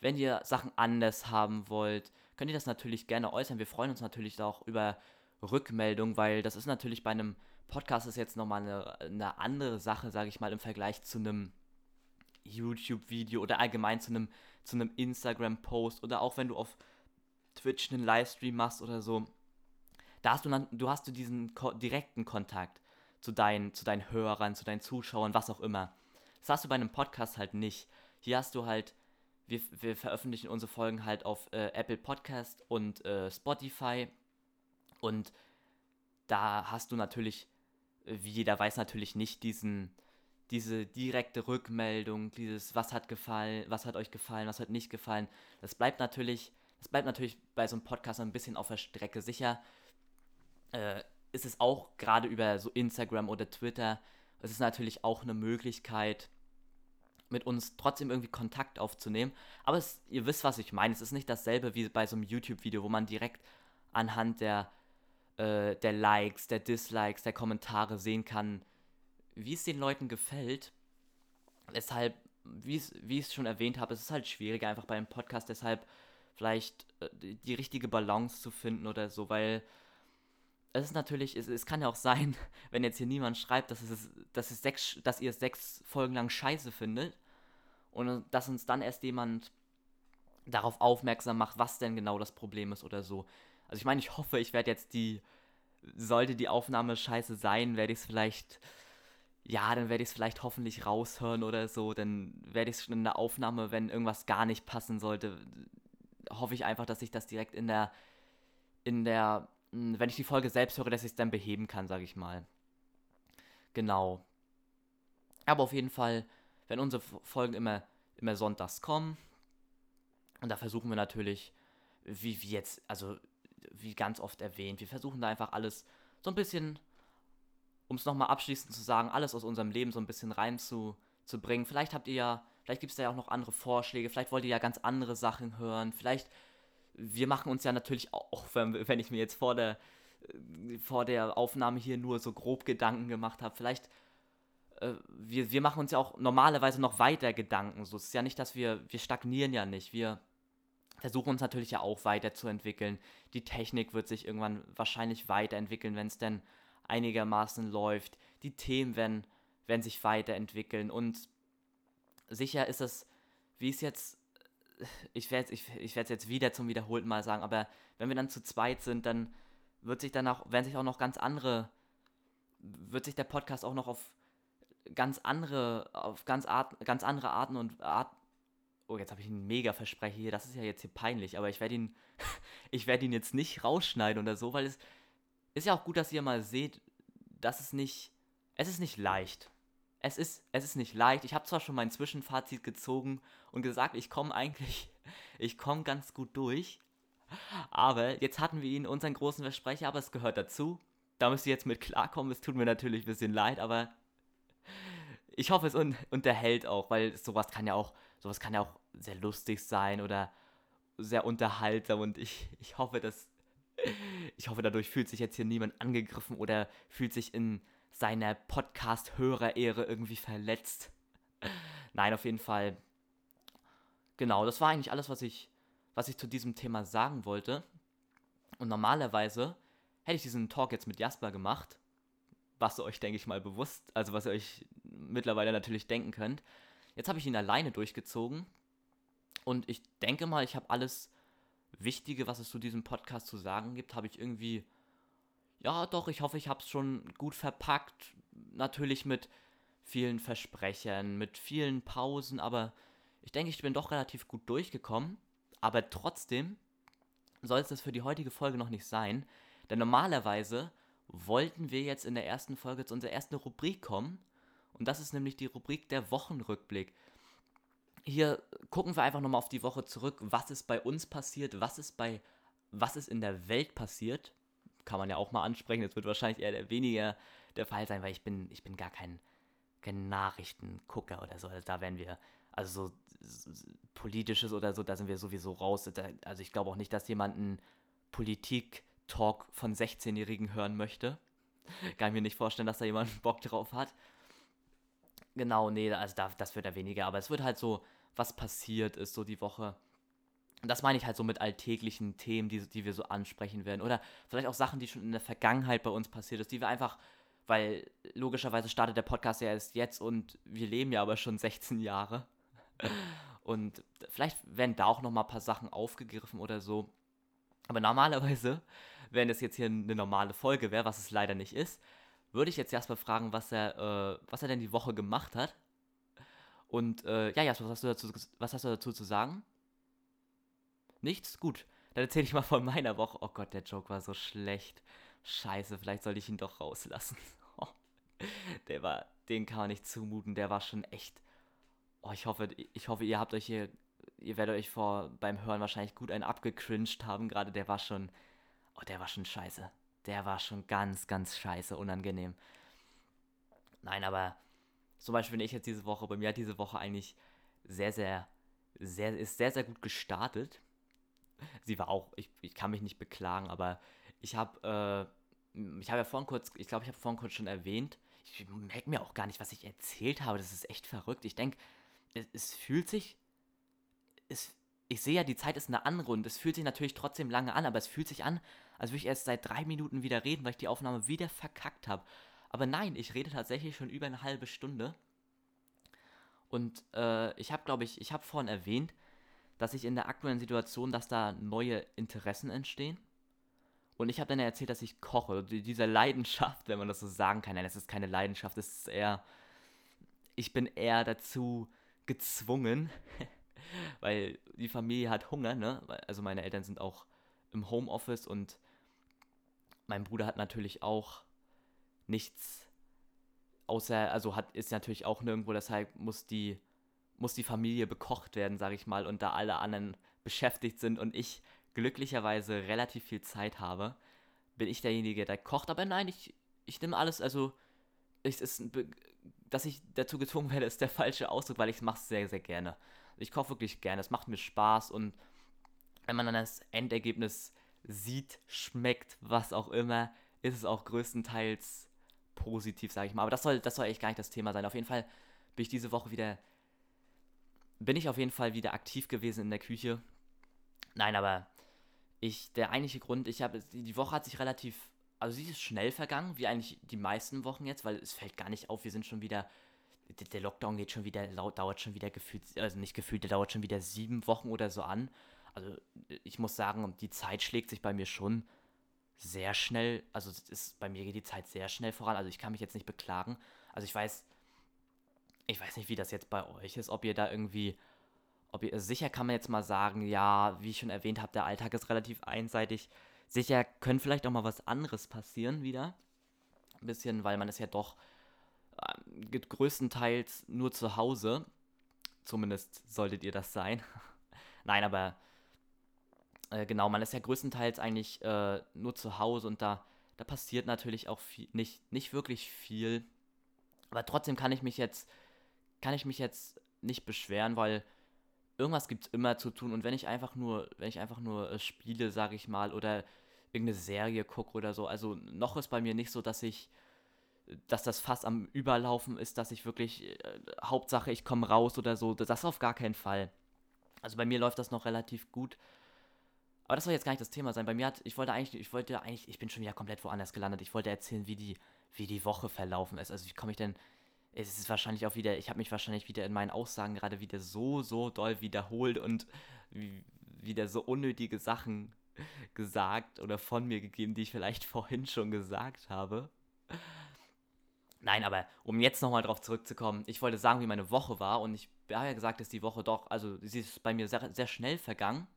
wenn ihr Sachen anders haben wollt, könnt ihr das natürlich gerne äußern. Wir freuen uns natürlich auch über Rückmeldung, weil das ist natürlich bei einem Podcast ist jetzt nochmal eine, eine andere Sache, sage ich mal, im Vergleich zu einem YouTube-Video oder allgemein zu einem, zu einem Instagram-Post oder auch wenn du auf Twitch einen Livestream machst oder so. Da hast du dann, du hast du diesen ko direkten Kontakt zu deinen, zu deinen Hörern, zu deinen Zuschauern, was auch immer. Das hast du bei einem Podcast halt nicht. Hier hast du halt, wir, wir veröffentlichen unsere Folgen halt auf äh, Apple Podcast und äh, Spotify und da hast du natürlich, äh, wie jeder weiß, natürlich nicht diesen, diese direkte Rückmeldung, dieses, was hat gefallen, was hat euch gefallen, was hat nicht gefallen. Das bleibt natürlich, das bleibt natürlich bei so einem Podcast ein bisschen auf der Strecke. Sicher äh, ist es auch gerade über so Instagram oder Twitter, es ist natürlich auch eine Möglichkeit, mit uns trotzdem irgendwie Kontakt aufzunehmen. Aber es, ihr wisst, was ich meine. Es ist nicht dasselbe wie bei so einem YouTube-Video, wo man direkt anhand der äh, der Likes, der Dislikes, der Kommentare sehen kann, wie es den Leuten gefällt. Deshalb, wie ich es schon erwähnt habe, es ist halt schwieriger einfach bei einem Podcast, deshalb vielleicht äh, die, richtige Balance zu finden oder so, weil es ist natürlich, es, es, kann ja auch sein, wenn jetzt hier niemand schreibt, dass, es, dass, es sechs, dass ihr sechs Folgen lang scheiße findet und dass uns dann erst jemand darauf aufmerksam macht, was denn genau das Problem ist oder so. Also ich meine, ich hoffe, ich werde jetzt die, sollte die Aufnahme scheiße sein, werde ich es vielleicht, ja, dann werde ich es vielleicht hoffentlich raushören oder so. Dann werde ich es schon in der Aufnahme, wenn irgendwas gar nicht passen sollte, hoffe ich einfach, dass ich das direkt in der, in der, hm, wenn ich die Folge selbst höre, dass ich es dann beheben kann, sage ich mal. Genau. Aber auf jeden Fall, wenn unsere Folgen immer, immer sonntags kommen, und da versuchen wir natürlich, wie, wie jetzt, also wie ganz oft erwähnt, wir versuchen da einfach alles so ein bisschen, um es nochmal abschließend zu sagen, alles aus unserem Leben so ein bisschen reinzubringen. Vielleicht habt ihr ja, vielleicht gibt es da ja auch noch andere Vorschläge, vielleicht wollt ihr ja ganz andere Sachen hören, vielleicht, wir machen uns ja natürlich auch, wenn, wenn ich mir jetzt vor der, vor der Aufnahme hier nur so grob Gedanken gemacht habe, vielleicht äh, wir, wir machen uns ja auch normalerweise noch weiter Gedanken. So, es ist ja nicht, dass wir, wir stagnieren ja nicht. Wir versuchen uns natürlich ja auch weiterzuentwickeln. Die Technik wird sich irgendwann wahrscheinlich weiterentwickeln, wenn es denn einigermaßen läuft. Die Themen werden, werden sich weiterentwickeln und sicher ist es, wie es jetzt, ich werde ich, ich es jetzt wieder zum wiederholten Mal sagen, aber wenn wir dann zu zweit sind, dann wird sich dann werden sich auch noch ganz andere, wird sich der Podcast auch noch auf ganz andere, auf ganz, Art, ganz andere Arten und Art, oh, jetzt habe ich einen mega Versprecher hier, das ist ja jetzt hier peinlich, aber ich werde ihn, ich werde ihn jetzt nicht rausschneiden oder so, weil es ist ja auch gut, dass ihr mal seht, dass es nicht, es ist nicht leicht. Es ist, es ist nicht leicht. Ich habe zwar schon mein Zwischenfazit gezogen und gesagt, ich komme eigentlich, ich komme ganz gut durch. Aber jetzt hatten wir ihn, unseren großen Versprecher, aber es gehört dazu. Da müsst ihr jetzt mit klarkommen. Es tut mir natürlich ein bisschen leid, aber ich hoffe, es un unterhält auch, weil sowas kann ja auch, sowas kann ja auch sehr lustig sein oder sehr unterhaltsam und ich, ich hoffe, dass ich hoffe, dadurch fühlt sich jetzt hier niemand angegriffen oder fühlt sich in seiner Podcast-Hörerehre irgendwie verletzt. Nein, auf jeden Fall. Genau, das war eigentlich alles, was ich, was ich zu diesem Thema sagen wollte. Und normalerweise hätte ich diesen Talk jetzt mit Jasper gemacht, was euch, denke ich mal, bewusst, also was ihr euch mittlerweile natürlich denken könnt. Jetzt habe ich ihn alleine durchgezogen und ich denke mal, ich habe alles Wichtige, was es zu diesem Podcast zu sagen gibt, habe ich irgendwie, ja doch, ich hoffe, ich habe es schon gut verpackt. Natürlich mit vielen Versprechern, mit vielen Pausen, aber ich denke, ich bin doch relativ gut durchgekommen. Aber trotzdem soll es das für die heutige Folge noch nicht sein, denn normalerweise wollten wir jetzt in der ersten Folge zu unserer ersten Rubrik kommen. Und das ist nämlich die Rubrik der Wochenrückblick. Hier gucken wir einfach nochmal auf die Woche zurück, was ist bei uns passiert, was ist bei, was ist in der Welt passiert. Kann man ja auch mal ansprechen, das wird wahrscheinlich eher weniger der Fall sein, weil ich bin, ich bin gar kein, Nachrichtengucker oder so. Also da werden wir, also so, so politisches oder so, da sind wir sowieso raus. Also ich glaube auch nicht, dass jemand einen Politik-Talk von 16-Jährigen hören möchte. Kann ich mir nicht vorstellen, dass da jemand Bock drauf hat. Genau, nee, also da, das wird ja weniger, aber es wird halt so, was passiert ist so die Woche. Und das meine ich halt so mit alltäglichen Themen, die, die wir so ansprechen werden. Oder vielleicht auch Sachen, die schon in der Vergangenheit bei uns passiert ist, die wir einfach, weil logischerweise startet der Podcast ja erst jetzt und wir leben ja aber schon 16 Jahre. Und vielleicht werden da auch nochmal ein paar Sachen aufgegriffen oder so. Aber normalerweise, wenn das jetzt hier eine normale Folge wäre, was es leider nicht ist, würde ich jetzt erstmal fragen, was er, äh, was er denn die Woche gemacht hat. Und äh, ja, Jasper, was hast, du dazu, was hast du dazu zu sagen? Nichts? Gut. Dann erzähle ich mal von meiner Woche. Oh Gott, der Joke war so schlecht. Scheiße, vielleicht sollte ich ihn doch rauslassen. der war, den kann man nicht zumuten. Der war schon echt. Oh, ich hoffe, ich hoffe, ihr habt euch hier, ihr werdet euch vor beim Hören wahrscheinlich gut einen abgecringed haben. Gerade der war schon, oh, der war schon scheiße. Der war schon ganz, ganz scheiße, unangenehm. Nein, aber zum Beispiel bin ich jetzt diese Woche, bei mir hat diese Woche eigentlich sehr, sehr, sehr, ist sehr, sehr gut gestartet sie war auch, ich, ich kann mich nicht beklagen, aber ich habe, äh, ich habe ja vorhin kurz, ich glaube, ich habe vorhin kurz schon erwähnt, ich merke mir auch gar nicht, was ich erzählt habe, das ist echt verrückt. Ich denke, es, es, fühlt sich, ich sehe ja, die Zeit ist eine andere und es fühlt sich natürlich trotzdem lange an, aber es fühlt sich an, als würde ich erst seit drei Minuten wieder reden, weil ich die Aufnahme wieder verkackt habe. Aber nein, ich rede tatsächlich schon über eine halbe Stunde. Und äh, ich habe, glaube ich, ich habe vorhin erwähnt, dass ich in der aktuellen Situation, dass da neue Interessen entstehen. Und ich habe dann erzählt, dass ich koche. Diese Leidenschaft, wenn man das so sagen kann, nein, das ist keine Leidenschaft, das ist eher, ich bin eher dazu gezwungen, weil die Familie hat Hunger, ne? Also meine Eltern sind auch im Homeoffice und mein Bruder hat natürlich auch nichts außer, also hat, ist natürlich auch nirgendwo, deshalb muss die muss die Familie bekocht werden, sage ich mal, und da alle anderen beschäftigt sind und ich glücklicherweise relativ viel Zeit habe, bin ich derjenige, der kocht. Aber nein, ich, ich nehme alles, also ich, ist, dass ich dazu gezwungen werde, ist der falsche Ausdruck, weil ich es sehr, sehr gerne. Ich koche wirklich gerne, es macht mir Spaß und wenn man dann das Endergebnis sieht, schmeckt, was auch immer, ist es auch größtenteils positiv, sage ich mal. Aber das soll, das soll echt gar nicht das Thema sein. Auf jeden Fall bin ich diese Woche wieder bin ich auf jeden Fall wieder aktiv gewesen in der Küche. Nein, aber ich, der eigentliche Grund, ich habe, die Woche hat sich relativ, also sie ist schnell vergangen, wie eigentlich die meisten Wochen jetzt, weil es fällt gar nicht auf, wir sind schon wieder, der Lockdown geht schon wieder, dauert schon wieder gefühlt, also nicht gefühlt, der dauert schon wieder sieben Wochen oder so an. Also ich muss sagen, die Zeit schlägt sich bei mir schon sehr schnell, also ist, bei mir geht die Zeit sehr schnell voran, also ich kann mich jetzt nicht beklagen. Also ich weiß, ich weiß nicht, wie das jetzt bei euch ist, ob ihr da irgendwie, ob ihr, sicher kann man jetzt mal sagen, ja, wie ich schon erwähnt habe, der Alltag ist relativ einseitig. Sicher könnte vielleicht auch mal was anderes passieren wieder. Ein bisschen, weil man ist ja doch äh, größtenteils nur zu Hause. Zumindest solltet ihr das sein. Nein, aber äh, genau, man ist ja größtenteils eigentlich äh, nur zu Hause und da, da passiert natürlich auch viel, nicht, nicht wirklich viel. Aber trotzdem kann ich mich jetzt kann ich mich jetzt nicht beschweren, weil irgendwas gibt es immer zu tun. Und wenn ich einfach nur, wenn ich einfach nur äh, spiele, sage ich mal, oder irgendeine Serie gucke oder so, also noch ist bei mir nicht so, dass ich, dass das fast am Überlaufen ist, dass ich wirklich, äh, Hauptsache ich komme raus oder so, das auf gar keinen Fall. Also bei mir läuft das noch relativ gut. Aber das soll jetzt gar nicht das Thema sein. Bei mir hat, ich wollte eigentlich, ich wollte eigentlich, ich bin schon wieder komplett woanders gelandet. Ich wollte erzählen, wie die, wie die Woche verlaufen ist. Also wie komme ich denn es ist wahrscheinlich auch wieder, ich habe mich wahrscheinlich wieder in meinen Aussagen gerade wieder so, so doll wiederholt und wieder so unnötige Sachen gesagt oder von mir gegeben, die ich vielleicht vorhin schon gesagt habe. Nein, aber um jetzt nochmal drauf zurückzukommen, ich wollte sagen, wie meine Woche war und ich habe ja gesagt, dass die Woche doch, also sie ist bei mir sehr, sehr schnell vergangen.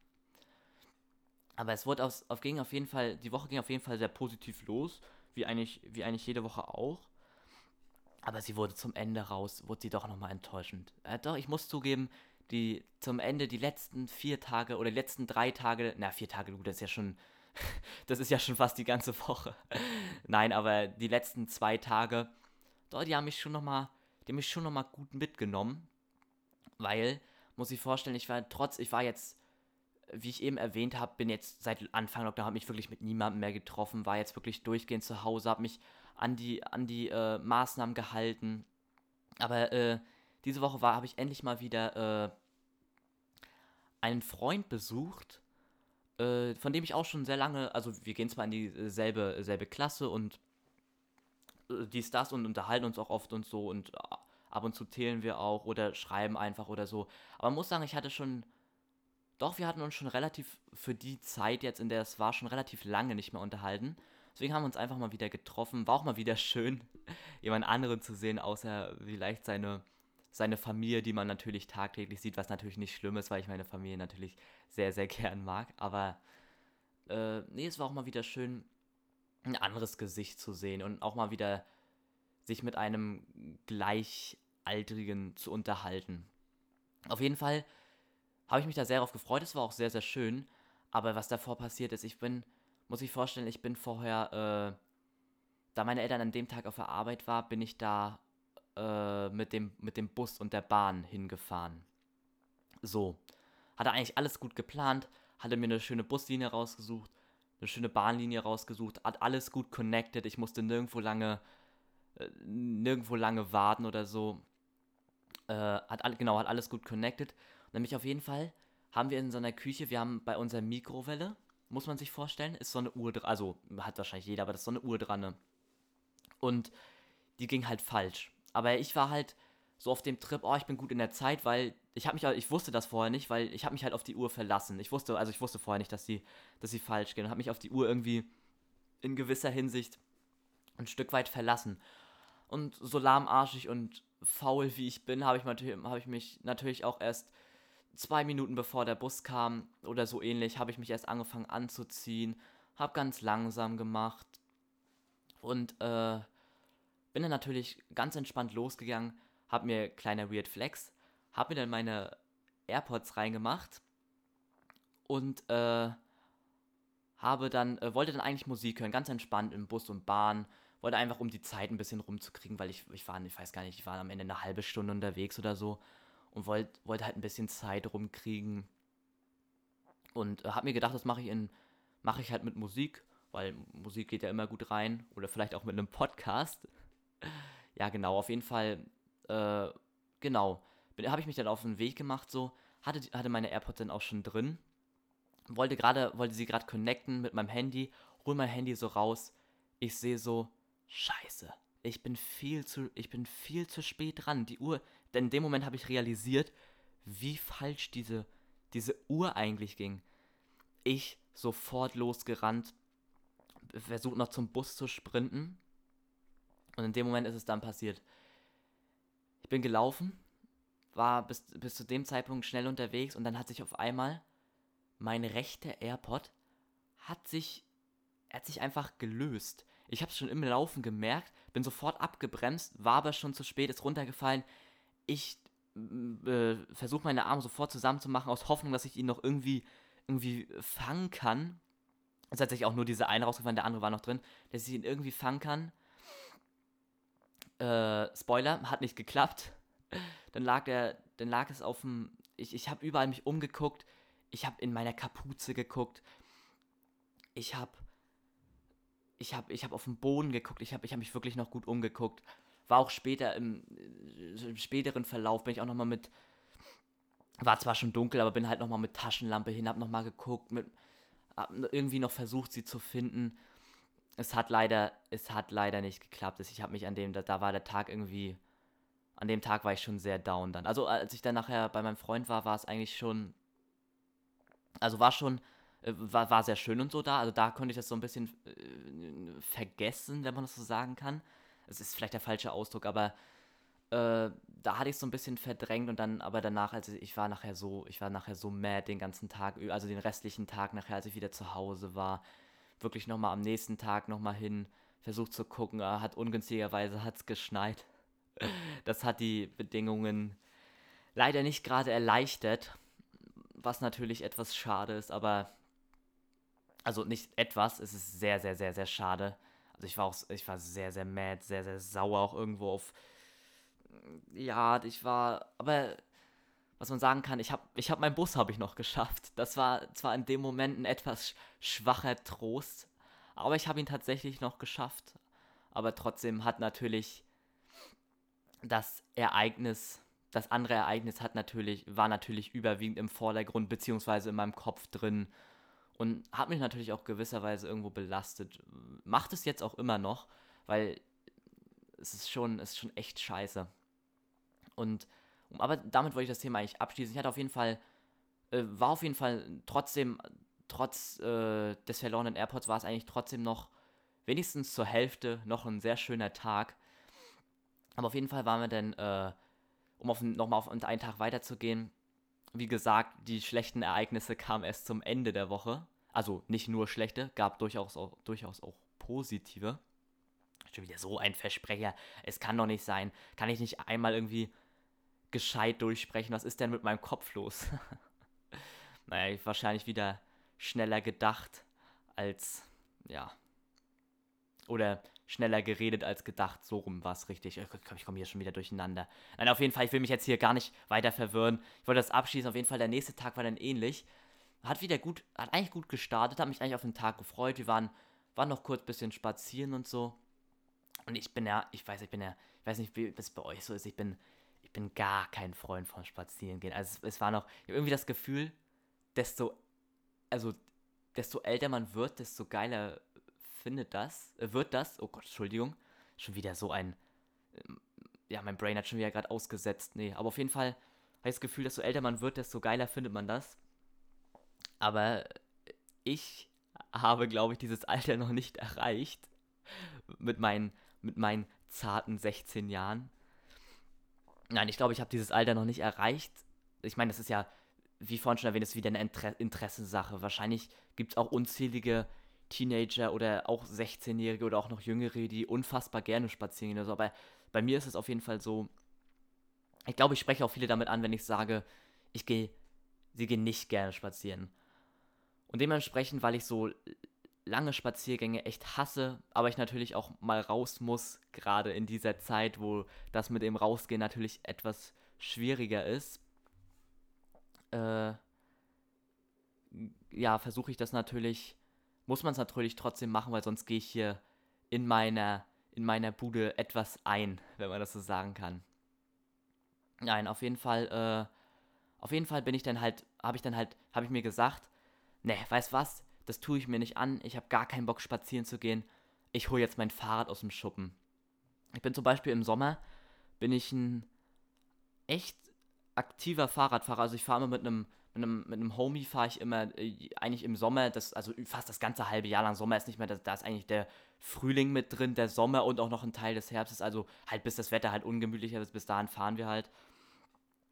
Aber es wurde auf, auf, ging auf jeden Fall, die Woche ging auf jeden Fall sehr positiv los, wie eigentlich, wie eigentlich jede Woche auch. Aber sie wurde zum Ende raus, wurde sie doch nochmal enttäuschend. Äh, doch, ich muss zugeben, die zum Ende, die letzten vier Tage oder die letzten drei Tage, na, vier Tage, gut, das ist ja schon, das ist ja schon fast die ganze Woche. Nein, aber die letzten zwei Tage, doch, die haben mich schon nochmal, die haben mich schon nochmal gut mitgenommen, weil, muss ich vorstellen, ich war trotz, ich war jetzt, wie ich eben erwähnt habe, bin jetzt seit Anfang Lockdown, habe mich wirklich mit niemandem mehr getroffen, war jetzt wirklich durchgehend zu Hause, habe mich an die, an die äh, Maßnahmen gehalten. Aber äh, diese Woche habe ich endlich mal wieder äh, einen Freund besucht, äh, von dem ich auch schon sehr lange, also wir gehen zwar in dieselbe selbe Klasse und äh, dies, das und unterhalten uns auch oft und so und äh, ab und zu zählen wir auch oder schreiben einfach oder so. Aber man muss sagen, ich hatte schon, doch, wir hatten uns schon relativ für die Zeit jetzt, in der es war, schon relativ lange nicht mehr unterhalten. Deswegen haben wir uns einfach mal wieder getroffen. War auch mal wieder schön, jemand anderen zu sehen, außer vielleicht seine, seine Familie, die man natürlich tagtäglich sieht, was natürlich nicht schlimm ist, weil ich meine Familie natürlich sehr, sehr gern mag. Aber äh, nee, es war auch mal wieder schön, ein anderes Gesicht zu sehen und auch mal wieder sich mit einem Gleichaltrigen zu unterhalten. Auf jeden Fall habe ich mich da sehr darauf gefreut. Es war auch sehr, sehr schön. Aber was davor passiert ist, ich bin muss ich vorstellen, ich bin vorher, äh, da meine Eltern an dem Tag auf der Arbeit waren, bin ich da äh, mit, dem, mit dem Bus und der Bahn hingefahren. So. Hatte eigentlich alles gut geplant, hatte mir eine schöne Buslinie rausgesucht, eine schöne Bahnlinie rausgesucht, hat alles gut connected, ich musste nirgendwo lange, äh, nirgendwo lange warten oder so. Äh, hat, genau, hat alles gut connected. Nämlich auf jeden Fall haben wir in so einer Küche, wir haben bei unserer Mikrowelle, muss man sich vorstellen, ist so eine Uhr dran. Also hat wahrscheinlich jeder, aber das ist so eine Uhr dran. Ne? Und die ging halt falsch. Aber ich war halt so auf dem Trip, oh, ich bin gut in der Zeit, weil ich habe mich ich wusste das vorher nicht, weil ich habe mich halt auf die Uhr verlassen. Ich wusste, also ich wusste vorher nicht, dass sie, dass sie falsch geht und habe mich auf die Uhr irgendwie in gewisser Hinsicht ein Stück weit verlassen. Und so lahmarschig und faul wie ich bin, habe ich, hab ich mich natürlich auch erst zwei Minuten bevor der Bus kam oder so ähnlich, habe ich mich erst angefangen anzuziehen, habe ganz langsam gemacht und äh, bin dann natürlich ganz entspannt losgegangen, habe mir kleiner Weird Flex, habe mir dann meine AirPods reingemacht und äh, habe dann, äh, wollte dann eigentlich Musik hören, ganz entspannt im Bus und Bahn, wollte einfach um die Zeit ein bisschen rumzukriegen, weil ich, ich war, ich weiß gar nicht, ich war am Ende eine halbe Stunde unterwegs oder so und wollte wollt halt ein bisschen Zeit rumkriegen. Und äh, habe mir gedacht, das mache ich in mache ich halt mit Musik, weil Musik geht ja immer gut rein oder vielleicht auch mit einem Podcast. ja, genau, auf jeden Fall äh, genau, habe ich mich dann auf den Weg gemacht so, hatte hatte meine AirPods dann auch schon drin. Wollte gerade wollte sie gerade connecten mit meinem Handy, hol mein Handy so raus. Ich sehe so Scheiße ich bin viel zu, ich bin viel zu spät dran. Die Uhr, denn in dem Moment habe ich realisiert, wie falsch diese, diese Uhr eigentlich ging. Ich sofort losgerannt, versucht noch zum Bus zu sprinten. Und in dem Moment ist es dann passiert. Ich bin gelaufen, war bis, bis zu dem Zeitpunkt schnell unterwegs und dann hat sich auf einmal mein rechter AirPod hat sich, hat sich einfach gelöst. Ich habe es schon im Laufen gemerkt, bin sofort abgebremst, war aber schon zu spät, ist runtergefallen. Ich äh, versuche meine Arme sofort zusammenzumachen, aus Hoffnung, dass ich ihn noch irgendwie, irgendwie fangen kann. Es ist tatsächlich auch nur diese eine rausgefallen, der andere war noch drin, dass ich ihn irgendwie fangen kann. Äh, Spoiler, hat nicht geklappt. Dann lag der, dann lag es auf dem. Ich, ich habe überall mich umgeguckt. Ich habe in meiner Kapuze geguckt. Ich habe ich habe ich hab auf den Boden geguckt, ich habe ich hab mich wirklich noch gut umgeguckt. War auch später im, äh, im späteren Verlauf, bin ich auch nochmal mit, war zwar schon dunkel, aber bin halt nochmal mit Taschenlampe hin, hab nochmal geguckt, mit, hab irgendwie noch versucht, sie zu finden. Es hat leider, es hat leider nicht geklappt. Ich habe mich an dem, da, da war der Tag irgendwie, an dem Tag war ich schon sehr down dann. Also als ich dann nachher bei meinem Freund war, war es eigentlich schon, also war schon, äh, war, war sehr schön und so da. Also da konnte ich das so ein bisschen äh, vergessen, wenn man das so sagen kann. Es ist vielleicht der falsche Ausdruck, aber äh, da hatte ich so ein bisschen verdrängt und dann, aber danach, also ich war nachher so, ich war nachher so mad den ganzen Tag, also den restlichen Tag nachher, als ich wieder zu Hause war, wirklich nochmal am nächsten Tag nochmal hin, versucht zu gucken, äh, hat ungünstigerweise hat's geschneit. Das hat die Bedingungen leider nicht gerade erleichtert, was natürlich etwas schade ist, aber also nicht etwas, es ist sehr, sehr, sehr, sehr schade. Also ich war auch, ich war sehr, sehr mad, sehr, sehr sauer auch irgendwo auf, Ja, ich war, aber was man sagen kann, ich habe ich hab meinen Bus habe ich noch geschafft. Das war zwar in dem Moment ein etwas schwacher Trost, aber ich habe ihn tatsächlich noch geschafft. Aber trotzdem hat natürlich das Ereignis, das andere Ereignis hat natürlich, war natürlich überwiegend im Vordergrund, beziehungsweise in meinem Kopf drin und hat mich natürlich auch gewisserweise irgendwo belastet. Macht es jetzt auch immer noch, weil es ist schon, es ist schon echt scheiße. Und aber damit wollte ich das Thema eigentlich abschließen. Ich hatte auf jeden Fall, äh, war auf jeden Fall trotzdem, trotz äh, des verlorenen Airports war es eigentlich trotzdem noch wenigstens zur Hälfte noch ein sehr schöner Tag. Aber auf jeden Fall waren wir dann, äh, um nochmal auf einen Tag weiterzugehen, wie gesagt, die schlechten Ereignisse kamen erst zum Ende der Woche. Also nicht nur schlechte, gab durchaus auch, durchaus auch positive. Schon wieder so ein Versprecher. Es kann doch nicht sein. Kann ich nicht einmal irgendwie gescheit durchsprechen? Was ist denn mit meinem Kopf los? naja, wahrscheinlich wieder schneller gedacht als, ja. Oder schneller geredet als gedacht. So rum war es richtig. Ich, komme hier schon wieder durcheinander. Nein, auf jeden Fall, ich will mich jetzt hier gar nicht weiter verwirren. Ich wollte das abschließen. Auf jeden Fall, der nächste Tag war dann ähnlich. Hat wieder gut, hat eigentlich gut gestartet, hat mich eigentlich auf den Tag gefreut. Wir waren, waren noch kurz ein bisschen spazieren und so. Und ich bin ja, ich weiß, ich bin ja, ich weiß nicht, wie das bei euch so ist. Ich bin, ich bin gar kein Freund von Spazierengehen. Also es, es war noch, ich habe irgendwie das Gefühl, desto, also desto älter man wird, desto geiler findet das, äh, wird das, oh Gott, Entschuldigung, schon wieder so ein, äh, ja, mein Brain hat schon wieder gerade ausgesetzt, nee, aber auf jeden Fall habe ich das Gefühl, desto älter man wird, desto geiler findet man das. Aber ich habe, glaube ich, dieses Alter noch nicht erreicht. Mit meinen, mit meinen zarten 16 Jahren. Nein, ich glaube, ich habe dieses Alter noch nicht erreicht. Ich meine, das ist ja, wie vorhin schon erwähnt, ist wieder eine Inter Interessensache. Wahrscheinlich gibt es auch unzählige Teenager oder auch 16-Jährige oder auch noch Jüngere, die unfassbar gerne spazieren gehen. Also, aber bei mir ist es auf jeden Fall so, ich glaube, ich spreche auch viele damit an, wenn ich sage, ich gehe, sie gehen nicht gerne spazieren. Und dementsprechend, weil ich so lange Spaziergänge echt hasse, aber ich natürlich auch mal raus muss, gerade in dieser Zeit, wo das mit dem Rausgehen natürlich etwas schwieriger ist, äh, ja, versuche ich das natürlich muss man es natürlich trotzdem machen, weil sonst gehe ich hier in meiner, in meiner Bude etwas ein, wenn man das so sagen kann. Nein, auf jeden Fall, äh, auf jeden Fall bin ich dann halt, habe ich dann halt, habe ich mir gesagt, ne, weißt was, das tue ich mir nicht an, ich habe gar keinen Bock spazieren zu gehen, ich hole jetzt mein Fahrrad aus dem Schuppen. Ich bin zum Beispiel im Sommer, bin ich ein echt aktiver Fahrradfahrer, also ich fahre immer mit einem mit einem, mit einem Homie fahre ich immer äh, eigentlich im Sommer, das, also fast das ganze halbe Jahr lang. Sommer ist nicht mehr, da ist eigentlich der Frühling mit drin, der Sommer und auch noch ein Teil des Herbstes. Also halt bis das Wetter halt ungemütlicher ist, bis dahin fahren wir halt.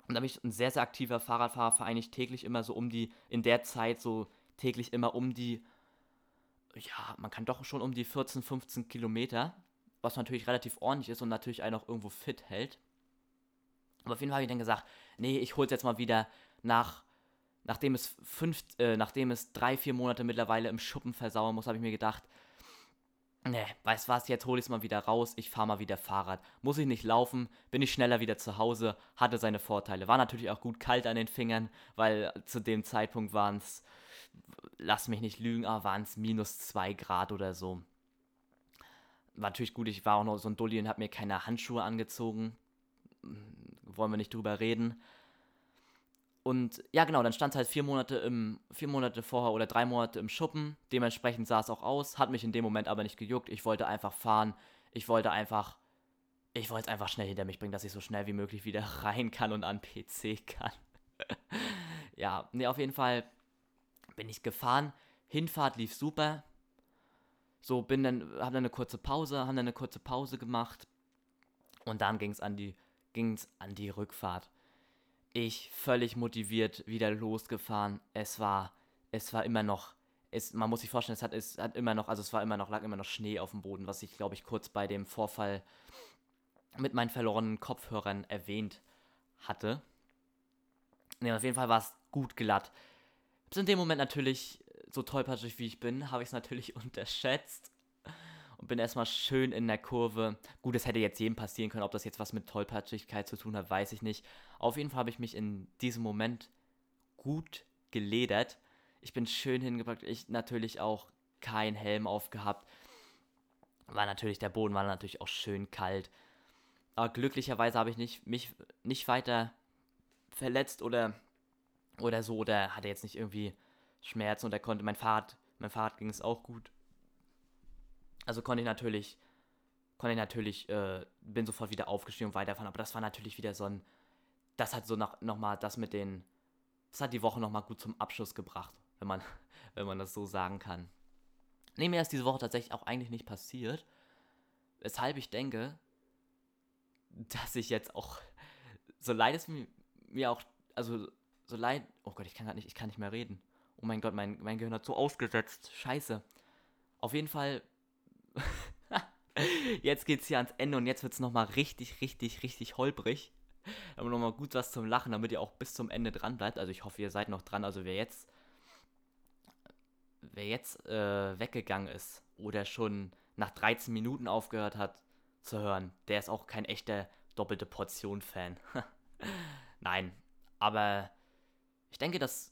Und da bin ich ein sehr, sehr aktiver Fahrradfahrer, fahre eigentlich täglich immer so um die, in der Zeit so täglich immer um die, ja, man kann doch schon um die 14, 15 Kilometer, was natürlich relativ ordentlich ist und natürlich einen auch irgendwo fit hält. Aber auf jeden Fall habe ich dann gesagt, nee, ich hole es jetzt mal wieder nach nachdem es fünf, äh, nachdem es drei, vier Monate mittlerweile im Schuppen versauern muss, habe ich mir gedacht, ne, weißt was, jetzt hole ich es mal wieder raus, ich fahre mal wieder Fahrrad. Muss ich nicht laufen, bin ich schneller wieder zu Hause, hatte seine Vorteile. War natürlich auch gut kalt an den Fingern, weil zu dem Zeitpunkt waren es, lass mich nicht lügen, aber waren es minus zwei Grad oder so. War natürlich gut, ich war auch noch so ein Dulli und habe mir keine Handschuhe angezogen. Wollen wir nicht drüber reden. Und ja, genau, dann stand es halt vier Monate im, vier Monate vorher oder drei Monate im Schuppen. Dementsprechend sah es auch aus, hat mich in dem Moment aber nicht gejuckt. Ich wollte einfach fahren. Ich wollte einfach, ich wollte es einfach schnell hinter mich bringen, dass ich so schnell wie möglich wieder rein kann und an PC kann. ja, nee, auf jeden Fall bin ich gefahren. Hinfahrt lief super. So, bin dann, hab dann eine kurze Pause, haben dann eine kurze Pause gemacht. Und dann ging an die, ging's an die Rückfahrt ich völlig motiviert wieder losgefahren. Es war, es war immer noch, es, man muss sich vorstellen, es hat, es hat immer noch, also es war immer noch, lag immer noch Schnee auf dem Boden, was ich, glaube ich, kurz bei dem Vorfall mit meinen verlorenen Kopfhörern erwähnt hatte. Ne, auf jeden Fall war es gut glatt. In dem Moment natürlich, so tollpatschig wie ich bin, habe ich es natürlich unterschätzt und bin erstmal schön in der Kurve. Gut, es hätte jetzt jedem passieren können, ob das jetzt was mit Tollpatschigkeit zu tun hat, weiß ich nicht. Auf jeden Fall habe ich mich in diesem Moment gut geledert. Ich bin schön hingepackt. Ich natürlich auch kein Helm aufgehabt. War natürlich, der Boden war natürlich auch schön kalt. Aber glücklicherweise habe ich nicht, mich nicht weiter verletzt oder, oder so. Oder hatte jetzt nicht irgendwie Schmerzen und er konnte mein Fahrrad, mein Fahrrad ging es auch gut. Also konnte ich natürlich, konnte ich natürlich, äh, bin sofort wieder aufgestiegen und weiterfahren. Aber das war natürlich wieder so ein, das hat so noch, noch mal das mit den, das hat die Woche nochmal gut zum Abschluss gebracht, wenn man, wenn man das so sagen kann. Nee, mir ist diese Woche tatsächlich auch eigentlich nicht passiert. Weshalb ich denke, dass ich jetzt auch, so leid es mir, mir auch, also so leid, oh Gott, ich kann gerade nicht, ich kann nicht mehr reden. Oh mein Gott, mein, mein Gehirn hat so ausgesetzt. Scheiße. Auf jeden Fall, jetzt geht's hier ans Ende und jetzt wird's nochmal richtig, richtig, richtig holprig. Aber nochmal gut was zum Lachen, damit ihr auch bis zum Ende dran bleibt. Also ich hoffe, ihr seid noch dran. Also wer jetzt, wer jetzt äh, weggegangen ist oder schon nach 13 Minuten aufgehört hat zu hören, der ist auch kein echter doppelte Portion-Fan. Nein, aber ich denke, dass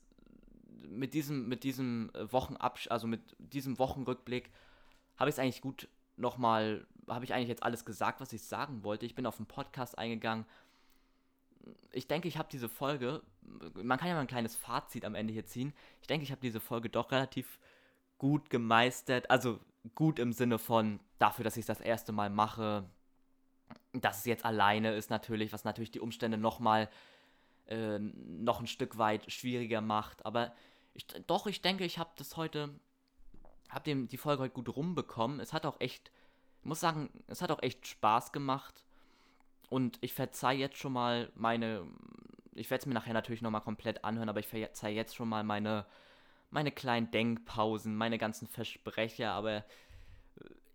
mit diesem, mit diesem Wochenabsch, also mit diesem Wochenrückblick habe ich es eigentlich gut nochmal, habe ich eigentlich jetzt alles gesagt, was ich sagen wollte. Ich bin auf den Podcast eingegangen. Ich denke, ich habe diese Folge, man kann ja mal ein kleines Fazit am Ende hier ziehen. Ich denke, ich habe diese Folge doch relativ gut gemeistert. Also gut im Sinne von dafür, dass ich es das erste Mal mache. Dass es jetzt alleine ist natürlich, was natürlich die Umstände nochmal äh, noch ein Stück weit schwieriger macht. Aber ich, doch, ich denke, ich habe das heute, habe die Folge heute gut rumbekommen. Es hat auch echt, ich muss sagen, es hat auch echt Spaß gemacht. Und ich verzeih jetzt schon mal meine, ich werde es mir nachher natürlich nochmal komplett anhören, aber ich verzeih jetzt schon mal meine, meine kleinen Denkpausen, meine ganzen Versprecher, aber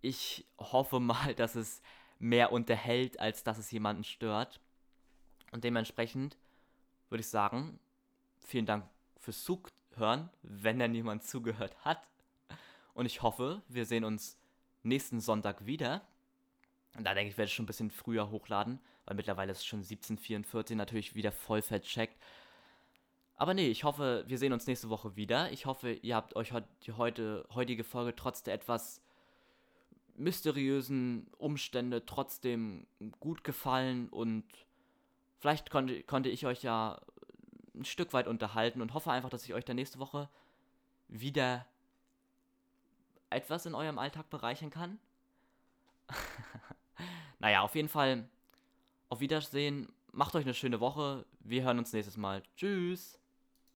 ich hoffe mal, dass es mehr unterhält, als dass es jemanden stört. Und dementsprechend würde ich sagen, vielen Dank fürs Zuhören, wenn da niemand zugehört hat. Und ich hoffe, wir sehen uns nächsten Sonntag wieder. Und da denke ich, werde ich schon ein bisschen früher hochladen, weil mittlerweile ist es schon 17.44 natürlich wieder voll vercheckt. Aber nee, ich hoffe, wir sehen uns nächste Woche wieder. Ich hoffe, ihr habt euch die heute, heutige Folge trotz der etwas mysteriösen Umstände trotzdem gut gefallen und vielleicht konnte, konnte ich euch ja ein Stück weit unterhalten und hoffe einfach, dass ich euch dann nächste Woche wieder etwas in eurem Alltag bereichern kann. naja, auf jeden Fall auf Wiedersehen. Macht euch eine schöne Woche. Wir hören uns nächstes Mal. Tschüss.